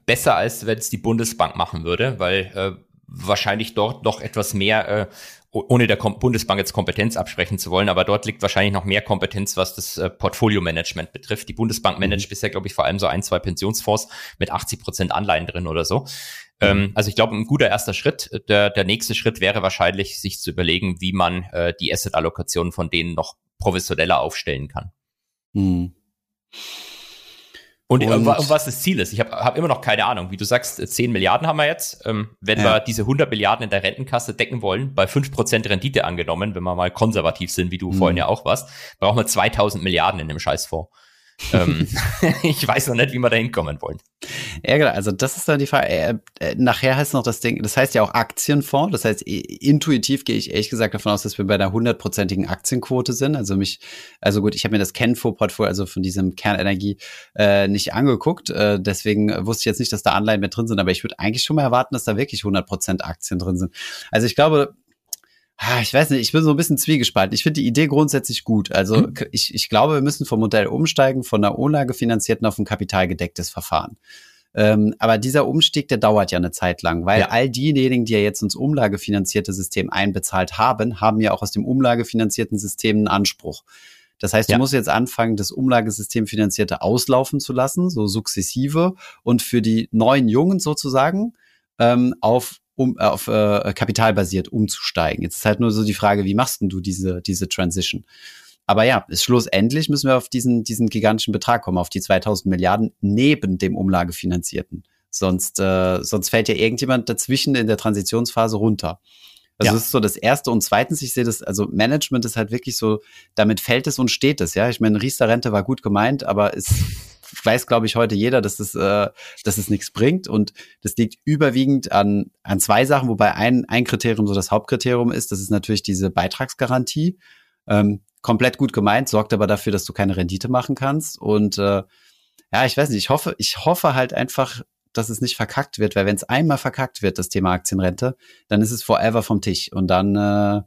Besser als wenn es die Bundesbank machen würde, weil äh, wahrscheinlich dort noch etwas mehr äh, ohne der Kom Bundesbank jetzt Kompetenz absprechen zu wollen, aber dort liegt wahrscheinlich noch mehr Kompetenz, was das äh, Portfolio-Management betrifft. Die Bundesbank mhm. managt bisher, glaube ich, vor allem so ein, zwei Pensionsfonds mit 80 Prozent Anleihen drin oder so. Mhm. Ähm, also ich glaube, ein guter erster Schritt. Der, der nächste Schritt wäre wahrscheinlich, sich zu überlegen, wie man äh, die Asset-Allokation von denen noch professioneller aufstellen kann. Mhm. Und, und, und, was das Ziel ist, ich habe hab immer noch keine Ahnung. Wie du sagst, 10 Milliarden haben wir jetzt. Ähm, wenn ja. wir diese 100 Milliarden in der Rentenkasse decken wollen, bei 5% Rendite angenommen, wenn wir mal konservativ sind, wie du mhm. vorhin ja auch warst, brauchen wir 2000 Milliarden in dem Scheißfonds ähm, ich weiß noch nicht, wie wir da hinkommen wollen. Ja, genau. Also das ist dann die Frage. Äh, äh, nachher heißt noch das Ding, das heißt ja auch Aktienfonds. Das heißt, intuitiv gehe ich ehrlich gesagt davon aus, dass wir bei einer hundertprozentigen Aktienquote sind. Also mich, also gut, ich habe mir das Kenfo-Portfolio, also von diesem Kernenergie, äh, nicht angeguckt. Äh, deswegen wusste ich jetzt nicht, dass da Anleihen mit drin sind. Aber ich würde eigentlich schon mal erwarten, dass da wirklich 100% Aktien drin sind. Also ich glaube, ich weiß nicht, ich bin so ein bisschen zwiegespalten. Ich finde die Idee grundsätzlich gut. Also mhm. ich, ich glaube, wir müssen vom Modell umsteigen, von einer Umlage finanzierten auf ein kapitalgedecktes Verfahren. Ähm, aber dieser Umstieg, der dauert ja eine Zeit lang, weil Ja. all diejenigen, die ja jetzt ins umlagefinanzierte System einbezahlt haben, haben ja auch aus dem umlagefinanzierten System einen Anspruch. Das heißt, Ja. du musst jetzt anfangen, das Umlagesystem finanzierte auslaufen zu lassen, so sukzessive und für die neuen Jungen sozusagen ähm, auf um, äh, auf äh, kapitalbasiert umzusteigen. Jetzt ist halt nur so die Frage, wie machst denn du diese diese Transition? Aber ja, ist schlussendlich müssen wir auf diesen diesen gigantischen Betrag kommen, auf die 2000 Milliarden neben dem umlagefinanzierten. Sonst äh, sonst fällt ja irgendjemand dazwischen in der Transitionsphase runter. Also Ja. das ist so das erste und zweitens, ich sehe das, also Management ist halt wirklich so, damit fällt es und steht es, ja. Ich meine, Riester-Rente war gut gemeint, aber es weiß, glaube ich, heute jeder, dass es, äh, dass es nichts bringt. Und das liegt überwiegend an, an zwei Sachen, wobei ein, ein Kriterium so das Hauptkriterium ist, das ist natürlich diese Beitragsgarantie. Ähm, komplett gut gemeint, sorgt aber dafür, dass du keine Rendite machen kannst. Und äh, ja, ich weiß nicht, ich hoffe, ich hoffe halt einfach, dass es nicht verkackt wird, weil wenn es einmal verkackt wird, das Thema Aktienrente, dann ist es forever vom Tisch und dann, äh,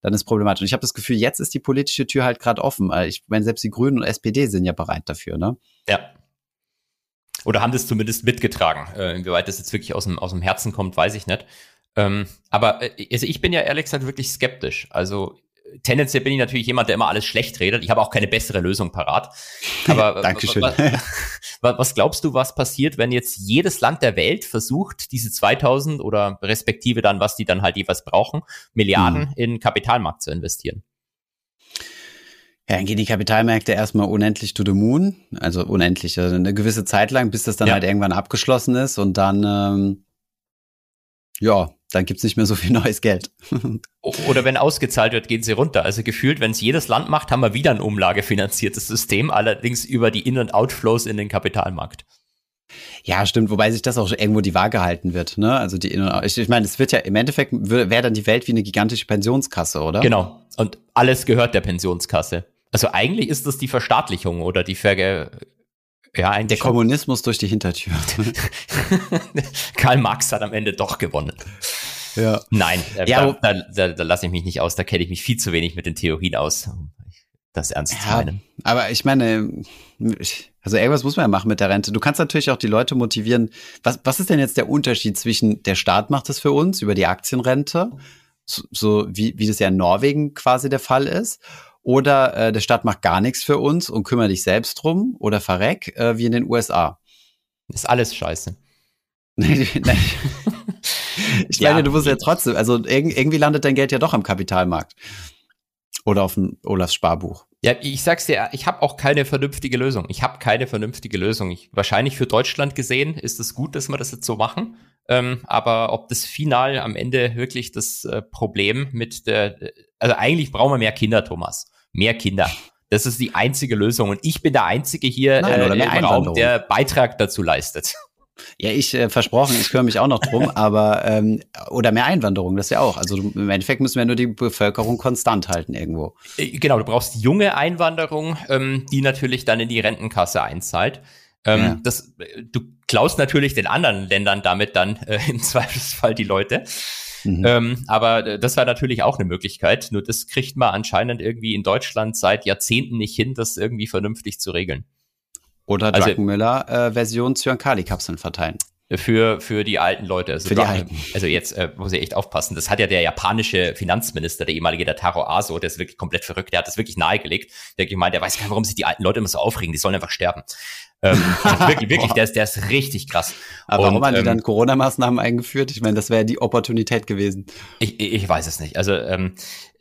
dann ist problematisch. Und ich habe das Gefühl, jetzt ist die politische Tür halt gerade offen. Weil Ich meine, selbst die Grünen und SPD sind ja bereit dafür, ne? Ja. Oder haben das zumindest mitgetragen. Äh, inwieweit das jetzt wirklich aus dem, aus dem Herzen kommt, weiß ich nicht. Ähm, aber äh, also ich bin ja ehrlich gesagt wirklich skeptisch. Also äh, tendenziell bin ich natürlich jemand, der immer alles schlecht redet. Ich habe auch keine bessere Lösung parat. Aber Dankeschön. wa- wa- was glaubst du, was passiert, wenn jetzt jedes Land der Welt versucht, diese 2000 oder respektive dann, was die dann halt jeweils brauchen, Milliarden Mhm. in Kapitalmarkt zu investieren? Ja, dann gehen die Kapitalmärkte erstmal unendlich to the moon, also unendlich, also eine gewisse Zeit lang, bis das dann Ja. halt irgendwann abgeschlossen ist und dann, ähm, ja, dann gibt's nicht mehr so viel neues Geld. Oder wenn ausgezahlt wird, gehen sie runter. Also gefühlt, wenn es jedes Land macht, haben wir wieder ein umlagefinanziertes System, allerdings über die In- und Outflows in den Kapitalmarkt. Ja, stimmt, wobei sich das auch irgendwo die Waage halten wird, ne? Also die, ich, ich meine, es wird ja im Endeffekt wäre dann die Welt wie eine gigantische Pensionskasse, oder? Genau. Und alles gehört der Pensionskasse. Also eigentlich ist das die Verstaatlichung oder die Verge ja, Der eigentlich schon. Kommunismus durch die Hintertür. Karl Marx hat am Ende doch gewonnen. ja. Nein, äh, Ja, da, da, da, da lasse ich mich nicht aus, da kenne ich mich viel zu wenig mit den Theorien aus, um das ernst zu Ja, meinen. aber ich meine, ich- also irgendwas muss man ja machen mit der Rente. Du kannst natürlich auch die Leute motivieren. Was, was ist denn jetzt der Unterschied zwischen der Staat macht das für uns über die Aktienrente, so, so wie, wie das ja in Norwegen quasi der Fall ist, oder äh, der Staat macht gar nichts für uns und kümmert dich selbst drum oder verreck, äh, wie in den USA. Ist alles scheiße. Ich Ja. meine, du musst ja trotzdem, also irg irgendwie landet dein Geld ja doch am Kapitalmarkt. Oder auf dem Olafs Sparbuch. Ja, ich sag's dir, ich habe auch keine vernünftige Lösung. Ich habe keine vernünftige Lösung. Ich, wahrscheinlich für Deutschland gesehen ist es gut, dass wir das jetzt so machen. Ähm, aber ob das final am Ende wirklich das äh, Problem mit der, also eigentlich brauchen wir mehr Kinder, Thomas. Mehr Kinder. Das ist die einzige Lösung. Und ich bin der Einzige hier Nein, äh, im Raum, der Beitrag dazu leistet. Ja, ich äh, versprochen, ich kümmere mich auch noch drum, aber ähm, oder mehr Einwanderung, das ja auch. Also im Endeffekt müssen wir nur die Bevölkerung konstant halten irgendwo. Äh, Genau, du brauchst junge Einwanderung, ähm, die natürlich dann in die Rentenkasse einzahlt. Ähm, Ja. das, äh, du klaust natürlich den anderen Ländern damit dann äh, im Zweifelsfall die Leute. Mhm. Ähm, aber äh, das war natürlich auch eine Möglichkeit. Nur das kriegt man anscheinend irgendwie in Deutschland seit Jahrzehnten nicht hin, das irgendwie vernünftig zu regeln. Oder also- äh, Version Zyankali-Kapseln verteilen. Für, für die alten Leute. Also, Für die Alten. also jetzt äh, muss ich echt aufpassen. Das hat ja der japanische Finanzminister, der ehemalige, der Taro Aso, der ist wirklich komplett verrückt. Der hat das wirklich nahegelegt. Der gemeint, der weiß gar nicht, warum sich die alten Leute immer so aufregen. Die sollen einfach sterben. Ähm, also wirklich, wirklich, der ist, der ist richtig krass. Aber warum Und, haben die ähm, dann Corona-Maßnahmen eingeführt? Ich meine, das wäre die Opportunität gewesen. Ich, ich weiß es nicht. Also ähm,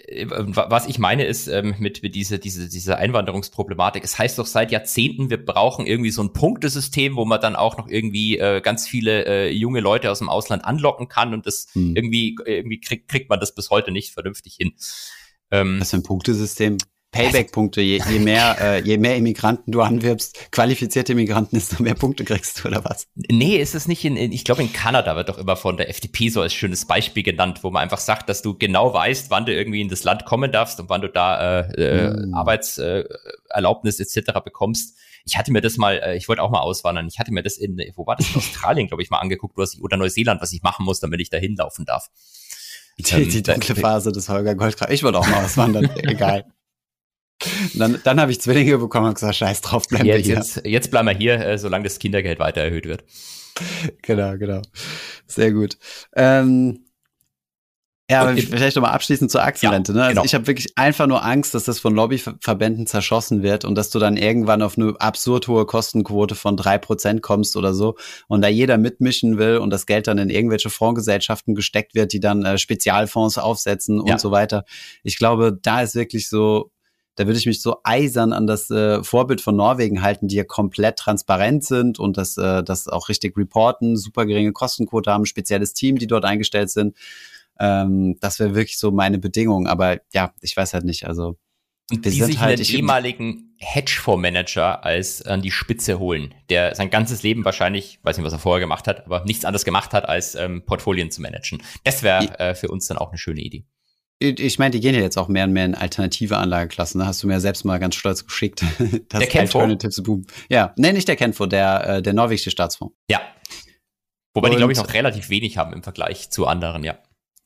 äh, was ich meine ist ähm, mit, mit dieser diese, diese Einwanderungsproblematik. Es heißt doch seit Jahrzehnten, wir brauchen irgendwie so ein Punktesystem, wo man dann auch noch irgendwie äh, ganz viele äh, junge Leute aus dem Ausland anlocken kann und das Hm. irgendwie irgendwie kriegt, kriegt man das bis heute nicht vernünftig hin. Ähm, Was für ein Punktesystem? Payback-Punkte. Je, je mehr, äh, je mehr Immigranten du anwirbst, qualifizierte Immigranten, desto mehr Punkte kriegst du, oder was? Nee, ist es nicht in, in ich glaube in Kanada wird doch immer von der FDP so als schönes Beispiel genannt, wo man einfach sagt, dass du genau weißt, wann du irgendwie in das Land kommen darfst und wann du da äh, äh, Mm. Arbeitserlaubnis etc. bekommst. Ich hatte mir das mal, äh, ich wollte auch mal auswandern. Ich hatte mir das in, wo war das? In Australien, glaube ich, mal angeguckt, was ich, oder Neuseeland, was ich machen muss, damit ich da hinlaufen darf. Die, Ähm, die da- dunkle Phase des Holger Goldgraf. Ich wollte auch mal auswandern. Egal. Dann, dann habe ich Zwillinge bekommen und gesagt, scheiß drauf, bleiben jetzt, wir hier. Jetzt, jetzt bleiben wir hier, äh, solange das Kindergeld weiter erhöht wird. Genau, genau. Sehr gut. Ähm, ja, aber vielleicht nochmal abschließend zur Aktienrente. Ja, ne? Also genau. ich habe wirklich einfach nur Angst, dass das von Lobbyverbänden zerschossen wird und dass du dann irgendwann auf eine absurd hohe Kostenquote von drei Prozent kommst oder so und da jeder mitmischen will und das Geld dann in irgendwelche Fondsgesellschaften gesteckt wird, die dann äh, Spezialfonds aufsetzen und ja. so weiter. Ich glaube, da ist wirklich so, da würde ich mich so eisern an das äh, Vorbild von Norwegen halten, die ja komplett transparent sind und das, äh, das auch richtig reporten, super geringe Kostenquote haben, spezielles Team, die dort eingestellt sind. Ähm, das wäre wirklich so meine Bedingung. Aber ja, ich weiß halt nicht. Also und wir die sind sich halt, einen ehemaligen Hedgefondsmanager als an die Spitze holen, der sein ganzes Leben wahrscheinlich, weiß nicht, was er vorher gemacht hat, aber nichts anderes gemacht hat, als ähm, Portfolien zu managen. Das wäre äh, für uns dann auch eine schöne Idee. Ich meine, die gehen ja jetzt auch mehr und mehr in alternative Anlageklassen. Ne? Hast du mir selbst mal ganz stolz geschickt. das der Kenfo? Alternatives Boom. Ja, nee, nicht der Kenfo, der, äh, der norwegische Staatsfonds. Ja. Wobei und, die, glaube ich, noch relativ wenig haben im Vergleich zu anderen, ja.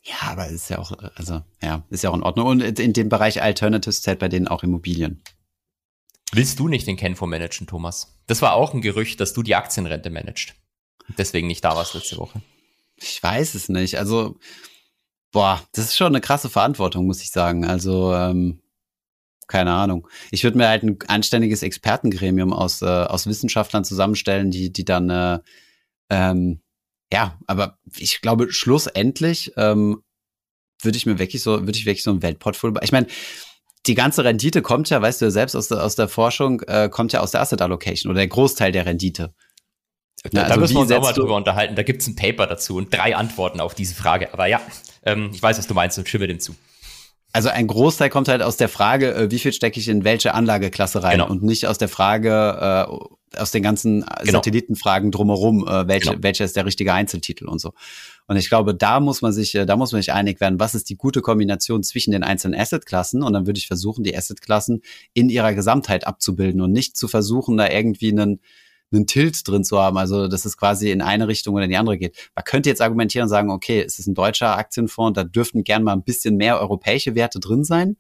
Ja, aber ist ja auch, also, ja, ist ja auch in Ordnung. Und in dem Bereich Alternatives zählt bei denen auch Immobilien. Willst du nicht den Kenfo managen, Thomas? Das war auch ein Gerücht, dass du die Aktienrente managst. Deswegen nicht da warst letzte Woche. Ich weiß es nicht. Also, boah, das ist schon eine krasse Verantwortung, muss ich sagen. Also, ähm, keine Ahnung. Ich würde mir halt ein anständiges Expertengremium aus, äh, aus Wissenschaftlern zusammenstellen, die, die dann äh, ähm, ja, aber ich glaube, schlussendlich ähm, würde ich mir wirklich so, würde ich wirklich so ein Weltportfolio. Ich meine, die ganze Rendite kommt ja, weißt du selbst aus der, aus der Forschung, äh, kommt ja aus der Asset Allocation oder der Großteil der Rendite. Da, also da müssen wir uns auch mal drüber unterhalten. Da gibt's ein Paper dazu und drei Antworten auf diese Frage. Aber ja, ähm, ich weiß, was du meinst und stimme dem zu. Also ein Großteil kommt halt aus der Frage, äh, wie viel stecke ich in welche Anlageklasse rein genau. und nicht aus der Frage, äh, aus den ganzen genau. Satellitenfragen drumherum, äh, welche, genau. welcher ist der richtige Einzeltitel und so. Und ich glaube, da muss man sich, äh, da muss man sich einig werden, was ist die gute Kombination zwischen den einzelnen Assetklassen und dann würde ich versuchen, die Assetklassen in ihrer Gesamtheit abzubilden und nicht zu versuchen, da irgendwie einen einen Tilt drin zu haben, also dass es quasi in eine Richtung oder in die andere geht. Man könnte jetzt argumentieren und sagen, okay, es ist ein deutscher Aktienfonds, da dürften gern mal ein bisschen mehr europäische Werte drin sein,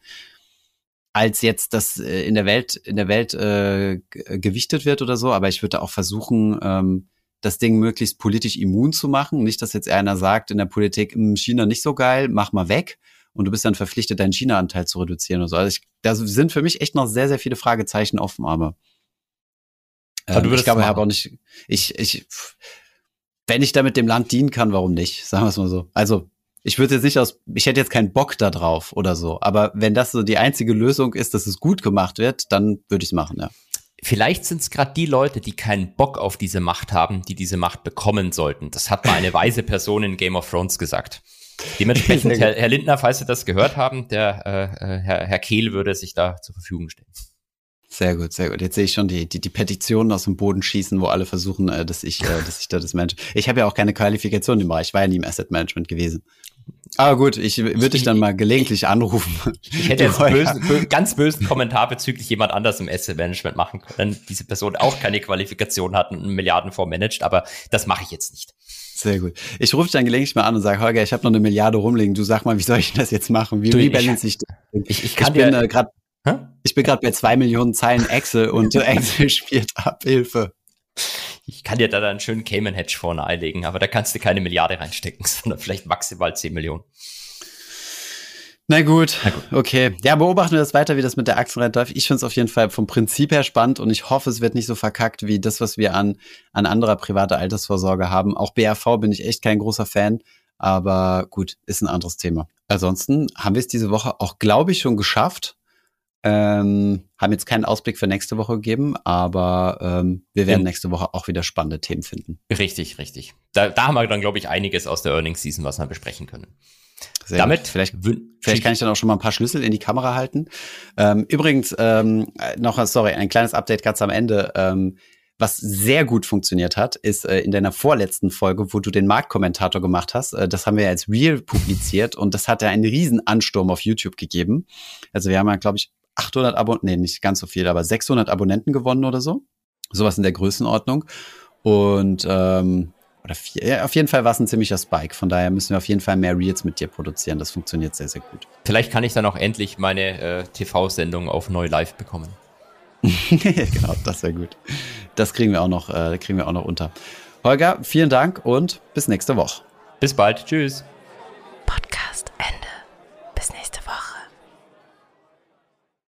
als jetzt das äh, in der Welt in der Welt äh, gewichtet wird oder so. Aber ich würde auch versuchen, ähm, das Ding möglichst politisch immun zu machen. Nicht, dass jetzt einer sagt in der Politik, hm, China nicht so geil, mach mal weg. Und du bist dann verpflichtet, deinen China-Anteil zu reduzieren oder so. Also ich, da sind für mich echt noch sehr, sehr viele Fragezeichen offen, aber. Ähm, du ich glaube, ich habe auch nicht, ich, ich, wenn ich damit dem Land dienen kann, warum nicht? Sagen wir es mal so. Also, ich würde jetzt nicht aus, ich hätte jetzt keinen Bock da drauf oder so. Aber wenn das so die einzige Lösung ist, dass es gut gemacht wird, dann würde ich es machen, ja. Vielleicht sind es gerade die Leute, die keinen Bock auf diese Macht haben, die diese Macht bekommen sollten. Das hat mal eine weise Person in Game of Thrones gesagt. Dementsprechend, Herr, Herr Lindner, falls Sie das gehört haben, der äh, äh, Herr, Herr Kehl würde sich da zur Verfügung stellen. Sehr gut, sehr gut. Jetzt sehe ich schon die, die, die Petitionen aus dem Boden schießen, wo alle versuchen, äh, dass ich, äh, dass ich da das Manage. Ich habe ja auch keine Qualifikation im Bereich, ich war ja nie im Asset Management gewesen. Aber gut, ich würde dich dann mal gelegentlich anrufen. Ich hätte jetzt einen bösen, bö ganz bösen Kommentar bezüglich jemand anders im Asset Management machen können. Diese Person auch keine Qualifikation hat und einen Milliardenfonds managt, aber das mache ich jetzt nicht. Sehr gut. Ich rufe dich dann gelegentlich mal an und sage, Holger, ich habe noch eine Milliarde rumliegen. Du sag mal, wie soll ich das jetzt machen? Wie du, rebalance ich, ich, ich, ich, kann ich bin äh, gerade Hä? Ich bin gerade bei zwei Millionen Zeilen Excel und Excel spielt ab. Hilfe. Ich kann dir da einen schönen Cayman Hedge vorne einlegen, aber da kannst du keine Milliarde reinstecken, sondern vielleicht maximal 10 Millionen. Na gut, Na gut, okay. Ja, beobachten wir das weiter, wie das mit der Aktienrente läuft. Ich finde es auf jeden Fall vom Prinzip her spannend und ich hoffe, es wird nicht so verkackt wie das, was wir an, an anderer privater Altersvorsorge haben. Auch BRV bin ich echt kein großer Fan, aber gut, ist ein anderes Thema. Ansonsten haben wir es diese Woche auch, glaube ich, schon geschafft, ähm, haben jetzt keinen Ausblick für nächste Woche gegeben, aber ähm, wir werden nächste Woche auch wieder spannende Themen finden. Richtig, richtig. Da, da haben wir dann, glaube ich, einiges aus der Earnings Season, was wir besprechen können. Sehr Damit, gut. vielleicht, vielleicht kann ich dann auch schon mal ein paar Schlüssel in die Kamera halten. Ähm, übrigens, ähm, noch, sorry, ein kleines Update ganz am Ende. Ähm, was sehr gut funktioniert hat, ist äh, in deiner vorletzten Folge, wo du den Marktkommentator gemacht hast. Äh, das haben wir ja als Real publiziert und das hat ja einen riesen Ansturm auf YouTube gegeben. Also wir haben ja, glaube ich, 800 Abonnenten, nee, nicht ganz so viel, aber 600 Abonnenten gewonnen oder so. Sowas in der Größenordnung. Und ähm, oder vier. Ja, auf jeden Fall war es ein ziemlicher Spike. Von daher müssen wir auf jeden Fall mehr Reels mit dir produzieren. Das funktioniert sehr, sehr gut. Vielleicht kann ich dann auch endlich meine äh, TV-Sendung auf Neu Live bekommen. genau, das wäre gut. Das kriegen wir auch noch, äh, kriegen wir auch noch unter. Holger, vielen Dank und bis nächste Woche. Bis bald. Tschüss.